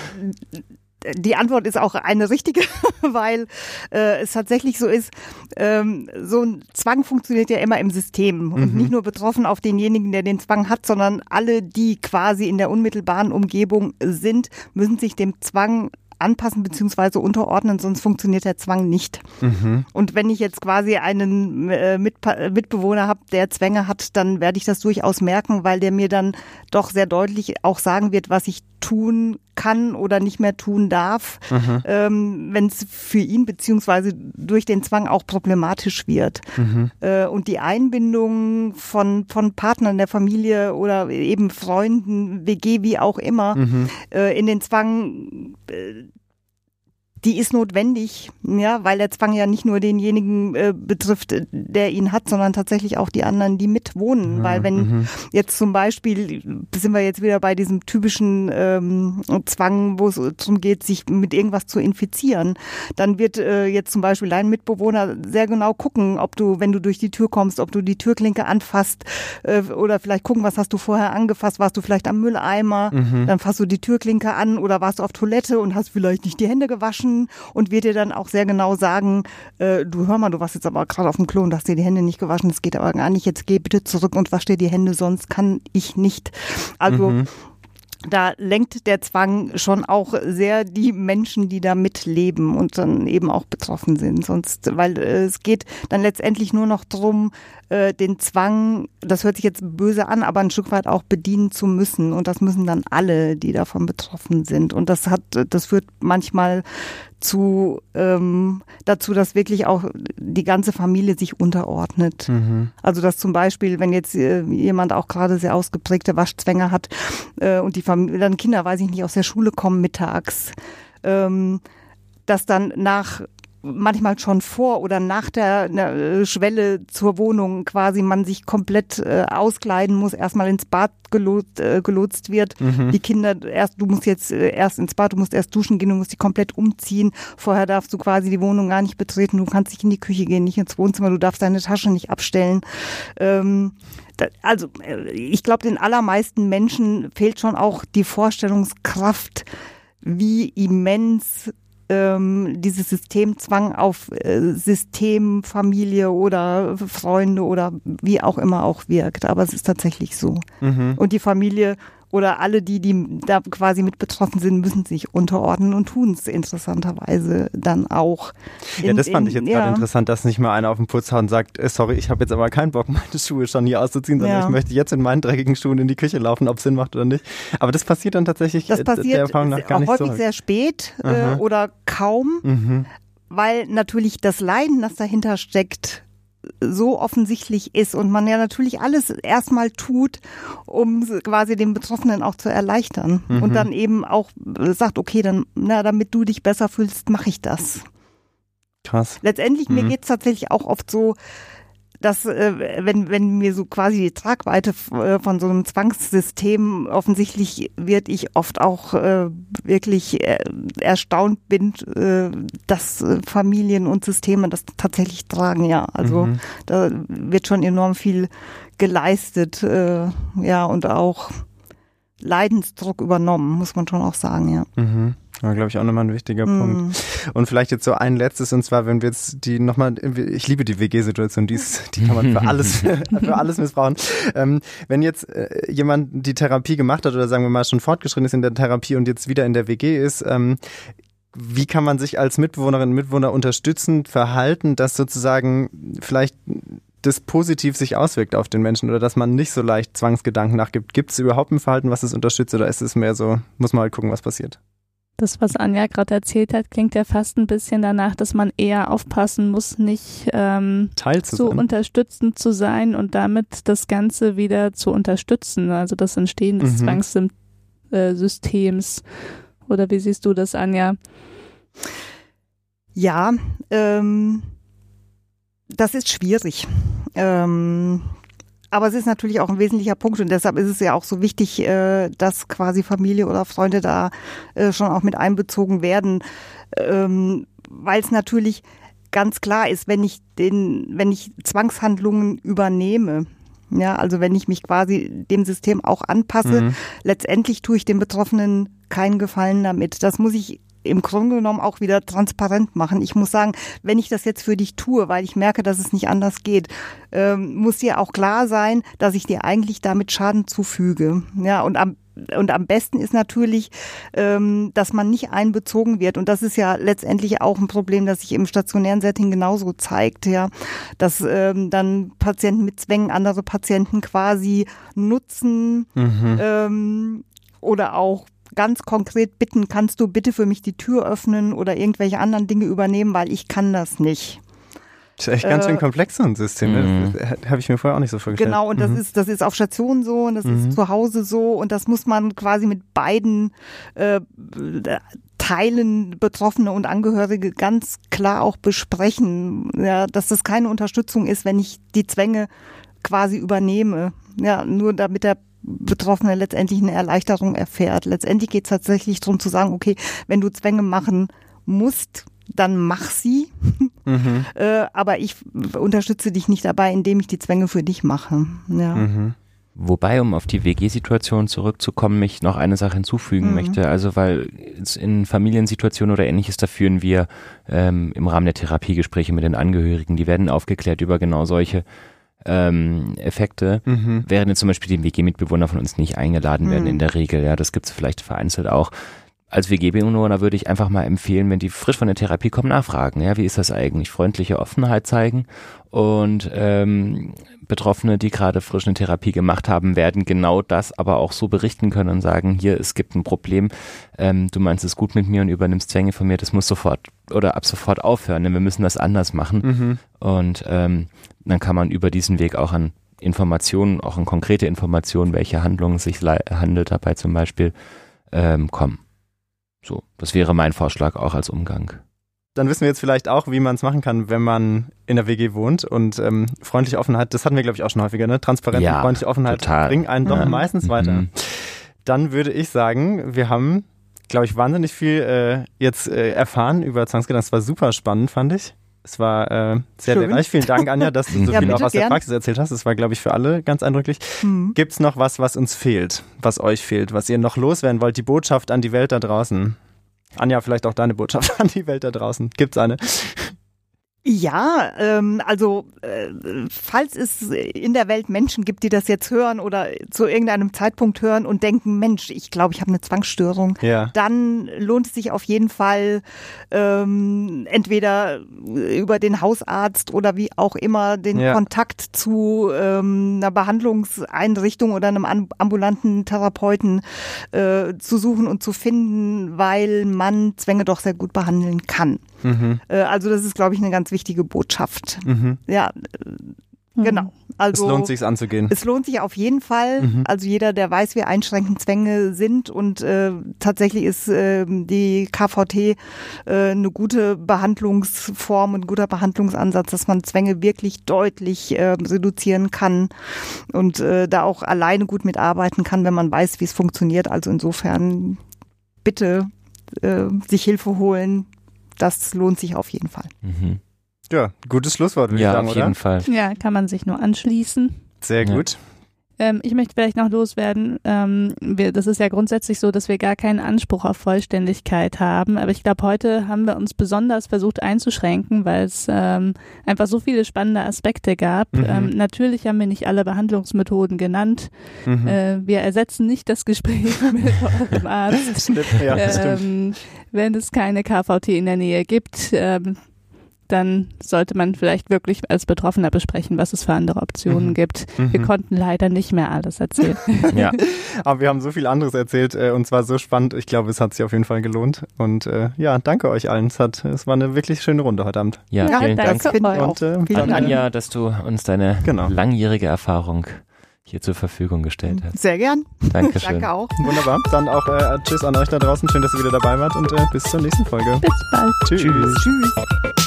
die Antwort ist auch eine richtige, *laughs* weil äh, es tatsächlich so ist, ähm, so ein Zwang funktioniert ja immer im System und Mhm. nicht nur betroffen auf denjenigen, der den Zwang hat, sondern alle, die quasi in der unmittelbaren Umgebung sind, müssen sich dem Zwang anpassen bzw. unterordnen, sonst funktioniert der Zwang nicht. Mhm. Und wenn ich jetzt quasi einen äh, Mitpa Mitbewohner habe, der Zwänge hat, dann werde ich das durchaus merken, weil der mir dann doch sehr deutlich auch sagen wird, was ich tun kann oder nicht mehr tun darf, Mhm. ähm, wenn es für ihn beziehungsweise durch den Zwang auch problematisch wird. Mhm. Äh, und die Einbindung von, von Partnern der Familie oder eben Freunden, WG, wie auch immer, Mhm. äh, in den Zwang, äh, die ist notwendig, ja, weil der Zwang ja nicht nur denjenigen äh, betrifft, äh, der ihn hat, sondern tatsächlich auch die anderen, die mitwohnen. Weil wenn Mhm. jetzt zum Beispiel, sind wir jetzt wieder bei diesem typischen ähm, Zwang, wo es darum geht, sich mit irgendwas zu infizieren, dann wird äh, jetzt zum Beispiel dein Mitbewohner sehr genau gucken, ob du, wenn du durch die Tür kommst, ob du die Türklinke anfasst äh, oder vielleicht gucken, was hast du vorher angefasst, warst du vielleicht am Mülleimer, Mhm. dann fasst du die Türklinke an oder warst du auf Toilette und hast vielleicht nicht die Hände gewaschen und wird dir dann auch sehr genau sagen, äh, du hör mal, du warst jetzt aber gerade auf dem Klo und hast dir die Hände nicht gewaschen, das geht aber gar nicht, jetzt geh bitte zurück und wasch dir die Hände, sonst kann ich nicht. Also Mhm. Da lenkt der Zwang schon auch sehr die Menschen, die da mitleben und dann eben auch betroffen sind. Sonst, weil äh, es geht dann letztendlich nur noch drum, äh, den Zwang, das hört sich jetzt böse an, aber ein Stück weit auch bedienen zu müssen. Und das müssen dann alle, die davon betroffen sind. Und das hat, das führt manchmal zu ähm, dazu, dass wirklich auch die ganze Familie sich unterordnet. Mhm. Also dass zum Beispiel, wenn jetzt äh, jemand auch gerade sehr ausgeprägte Waschzwänge hat äh, und die Familie, dann Kinder, weiß ich nicht, aus der Schule kommen mittags, ähm, dass dann nach manchmal schon vor oder nach der äh, Schwelle zur Wohnung quasi man sich komplett äh, auskleiden muss, erstmal ins Bad gelotst, äh, gelotst wird. Mhm. Die Kinder erst, du musst jetzt äh, erst ins Bad, du musst erst duschen gehen, du musst dich komplett umziehen. Vorher darfst du quasi die Wohnung gar nicht betreten, du kannst nicht in die Küche gehen, nicht ins Wohnzimmer, du darfst deine Tasche nicht abstellen. Ähm, da, also äh, ich glaube, den allermeisten Menschen fehlt schon auch die Vorstellungskraft, wie immens ähm, dieses Systemzwang auf äh, System, Familie oder Freunde oder wie auch immer auch wirkt. Aber es ist tatsächlich so. Mhm. Und die Familie oder alle, die, die da quasi mit betroffen sind, müssen sich unterordnen und tun es interessanterweise dann auch. Ja, In- das fand in- ich jetzt ja. gerade interessant, dass nicht mal einer auf den Putz haut und sagt, äh, sorry, ich habe jetzt aber keinen Bock, *laughs* meine Schuhe schon hier auszuziehen, sondern Ja. ich möchte jetzt in meinen dreckigen Schuhen in die Küche laufen, ob es Sinn macht oder nicht. Aber das passiert dann tatsächlich Das äh, der passiert Erfahrung nach gar nicht häufig so. sehr spät äh, oder kaum, Mhm. weil natürlich das Leiden, das dahinter steckt, so offensichtlich ist und man ja natürlich alles erstmal tut, um quasi den Betroffenen auch zu erleichtern Mhm. und dann eben auch sagt, okay, dann, na, damit du dich besser fühlst, mache ich das. Krass. Letztendlich, mir Mhm. geht's tatsächlich auch oft so, dass äh, wenn, wenn mir so quasi die Tragweite äh, von so einem Zwangssystem offensichtlich wird, ich oft auch äh, wirklich äh, erstaunt bin, äh, dass äh, Familien und Systeme das tatsächlich tragen, ja. Also Mhm. da wird schon enorm viel geleistet, äh, ja, und auch Leidensdruck übernommen, muss man schon auch sagen, ja. Mhm. War, glaube ich, auch nochmal ein wichtiger mm. Punkt. Und vielleicht jetzt so ein letztes, und zwar, wenn wir jetzt die nochmal, ich liebe die WG-Situation, die, die kann man für alles, *laughs* für alles missbrauchen. Ähm, wenn jetzt äh, jemand die Therapie gemacht hat oder sagen wir mal schon fortgeschritten ist in der Therapie und jetzt wieder in der WG ist, ähm, wie kann man sich als Mitbewohnerin und Mitbewohner unterstützend verhalten, dass sozusagen vielleicht das positiv sich auswirkt auf den Menschen oder dass man nicht so leicht Zwangsgedanken nachgibt. Gibt es überhaupt ein Verhalten, was es unterstützt oder ist es mehr so, muss man halt gucken, was passiert? Das, was Anja gerade erzählt hat, klingt ja fast ein bisschen danach, dass man eher aufpassen muss, nicht ähm, Teil zu, zu unterstützend zu sein und damit das Ganze wieder zu unterstützen, also das Entstehen des mhm. Zwangssystems. Äh, oder wie siehst du das, Anja? Ja, ähm, das ist schwierig. Ähm, aber es ist natürlich auch ein wesentlicher Punkt und deshalb ist es ja auch so wichtig, äh, dass quasi Familie oder Freunde da äh, schon auch mit einbezogen werden, ähm, weil es natürlich ganz klar ist, wenn ich den, wenn ich Zwangshandlungen übernehme, ja, also wenn ich mich quasi dem System auch anpasse, mhm. letztendlich tue ich dem Betroffenen keinen Gefallen damit. Das muss ich im Grunde genommen auch wieder transparent machen. Ich muss sagen, wenn ich das jetzt für dich tue, weil ich merke, dass es nicht anders geht, ähm, muss dir auch klar sein, dass ich dir eigentlich damit Schaden zufüge. Ja, und am und am besten ist natürlich, ähm, dass man nicht einbezogen wird. Und das ist ja letztendlich auch ein Problem, das sich im stationären Setting genauso zeigt, ja, dass ähm, dann Patienten mit Zwängen andere Patienten quasi nutzen mhm. ähm, oder auch ganz konkret bitten, kannst du bitte für mich die Tür öffnen oder irgendwelche anderen Dinge übernehmen, weil ich kann das nicht. Das ist echt ganz schön äh, komplex, so ein System. Ne? Das habe ich mir vorher auch nicht so vorgestellt. Genau, und das mhm. ist, das ist auf Stationen so und das mhm. ist zu Hause so und das muss man quasi mit beiden äh, Teilen Betroffene und Angehörige ganz klar auch besprechen, ja, dass das keine Unterstützung ist, wenn ich die Zwänge quasi übernehme. Ja, nur damit der Betroffene letztendlich eine Erleichterung erfährt. Letztendlich geht es tatsächlich darum zu sagen, okay, wenn du Zwänge machen musst, dann mach sie. *laughs* Mhm. äh, aber ich unterstütze dich nicht dabei, indem ich die Zwänge für dich mache. Ja. Mhm. Wobei, um auf die WG-Situation zurückzukommen, ich noch eine Sache hinzufügen mhm. möchte. Also, weil in Familiensituationen oder ähnliches, da führen wir ähm, im Rahmen der Therapiegespräche mit den Angehörigen, die werden aufgeklärt über genau solche ähm, Effekte, mhm. während jetzt zum Beispiel die WG-Mitbewohner von uns nicht eingeladen werden mhm. in der Regel. Ja, das gibt es vielleicht vereinzelt auch. Als WG-Bewohner würde ich einfach mal empfehlen, wenn die frisch von der Therapie kommen, nachfragen. Ja, wie ist das eigentlich? Freundliche Offenheit zeigen und ähm, Betroffene, die gerade frisch eine Therapie gemacht haben, werden genau das aber auch so berichten können und sagen, hier, es gibt ein Problem, ähm, du meinst es gut mit mir und übernimmst Zwänge von mir, das muss sofort oder ab sofort aufhören, denn wir müssen das anders machen. Mhm. Und ähm, dann kann man über diesen Weg auch an Informationen, auch an konkrete Informationen, welche Handlungen sich handelt dabei zum Beispiel, ähm, kommen. So, das wäre mein Vorschlag auch als Umgang. Dann wissen wir jetzt vielleicht auch, wie man es machen kann, wenn man in der WG wohnt und ähm, freundliche Offenheit, das hatten wir glaube ich auch schon häufiger, ne? Transparenz ja, und freundliche Offenheit total. bringen einen doch ja. meistens weiter. Mhm. Dann würde ich sagen, wir haben, glaube ich, wahnsinnig viel äh, jetzt äh, erfahren über Zwangsgedanken. Das war super spannend, fand ich. Es war äh, sehr Schön. lehrreich. Vielen Dank, Anja, dass du *laughs* so ja, viel auch aus gern. der Praxis erzählt hast. Das war, glaube ich, für alle ganz eindrücklich. Mhm. Gibt es noch was, was uns fehlt, was euch fehlt, was ihr noch loswerden wollt? Die Botschaft an die Welt da draußen. Anja, vielleicht auch deine Botschaft *laughs* an die Welt da draußen. Gibt's eine? Ja, ähm, also äh, falls es in der Welt Menschen gibt, die das jetzt hören oder zu irgendeinem Zeitpunkt hören und denken, Mensch, ich glaube, ich habe eine Zwangsstörung, ja. dann lohnt es sich auf jeden Fall ähm, entweder über den Hausarzt oder wie auch immer den ja. Kontakt zu ähm, einer Behandlungseinrichtung oder einem ambulanten Therapeuten äh, zu suchen und zu finden, weil man Zwänge doch sehr gut behandeln kann. Mhm. Äh, also das ist, glaube ich, eine ganz wichtige Botschaft. Mhm. Ja, mhm. genau. Also, es lohnt sich anzugehen. Es lohnt sich auf jeden Fall. Mhm. Also jeder, der weiß, wie einschränkend Zwänge sind und äh, tatsächlich ist äh, die KVT äh, eine gute Behandlungsform und ein guter Behandlungsansatz, dass man Zwänge wirklich deutlich äh, reduzieren kann und äh, da auch alleine gut mitarbeiten kann, wenn man weiß, wie es funktioniert. Also insofern bitte äh, sich Hilfe holen, das lohnt sich auf jeden Fall. Mhm. Ja, gutes Schlusswort, würde ja, ich sagen, auf jeden oder? Fall. Ja, kann man sich nur anschließen. Sehr gut. Ähm, ich möchte vielleicht noch loswerden. Ähm, wir, das ist ja grundsätzlich so, dass wir gar keinen Anspruch auf Vollständigkeit haben. Aber ich glaube, heute haben wir uns besonders versucht einzuschränken, weil es ähm, einfach so viele spannende Aspekte gab. Mhm. Ähm, natürlich haben wir nicht alle Behandlungsmethoden genannt. Mhm. Äh, wir ersetzen nicht das Gespräch *laughs* mit eurem Arzt. Stimmt, ja, stimmt. Ähm, wenn es keine KVT in der Nähe gibt, ähm, dann sollte man vielleicht wirklich als Betroffener besprechen, was es für andere Optionen Mhm. gibt. Wir Mhm. konnten leider nicht mehr alles erzählen. *laughs* Ja, *laughs* Aber wir haben so viel anderes erzählt äh, und zwar so spannend. Ich glaube, es hat sich auf jeden Fall gelohnt. Und äh, ja, danke euch allen. Es, hat, es war eine wirklich schöne Runde heute Abend. ja, Ja, vielen danke. Dank. Und, äh, Vielen an Dank. Anja, dass du uns deine Genau. langjährige Erfahrung hier zur Verfügung gestellt hast. Sehr gern. Dankeschön. Danke auch. Wunderbar. Dann auch äh, Tschüss an euch da draußen. Schön, dass ihr wieder dabei wart und äh, bis zur nächsten Folge. Bis bald. Tschüss. Tschüss. Tschüss.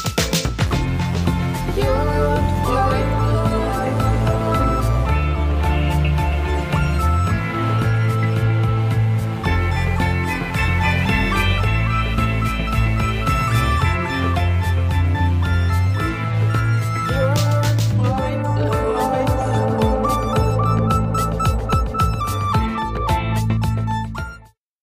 You.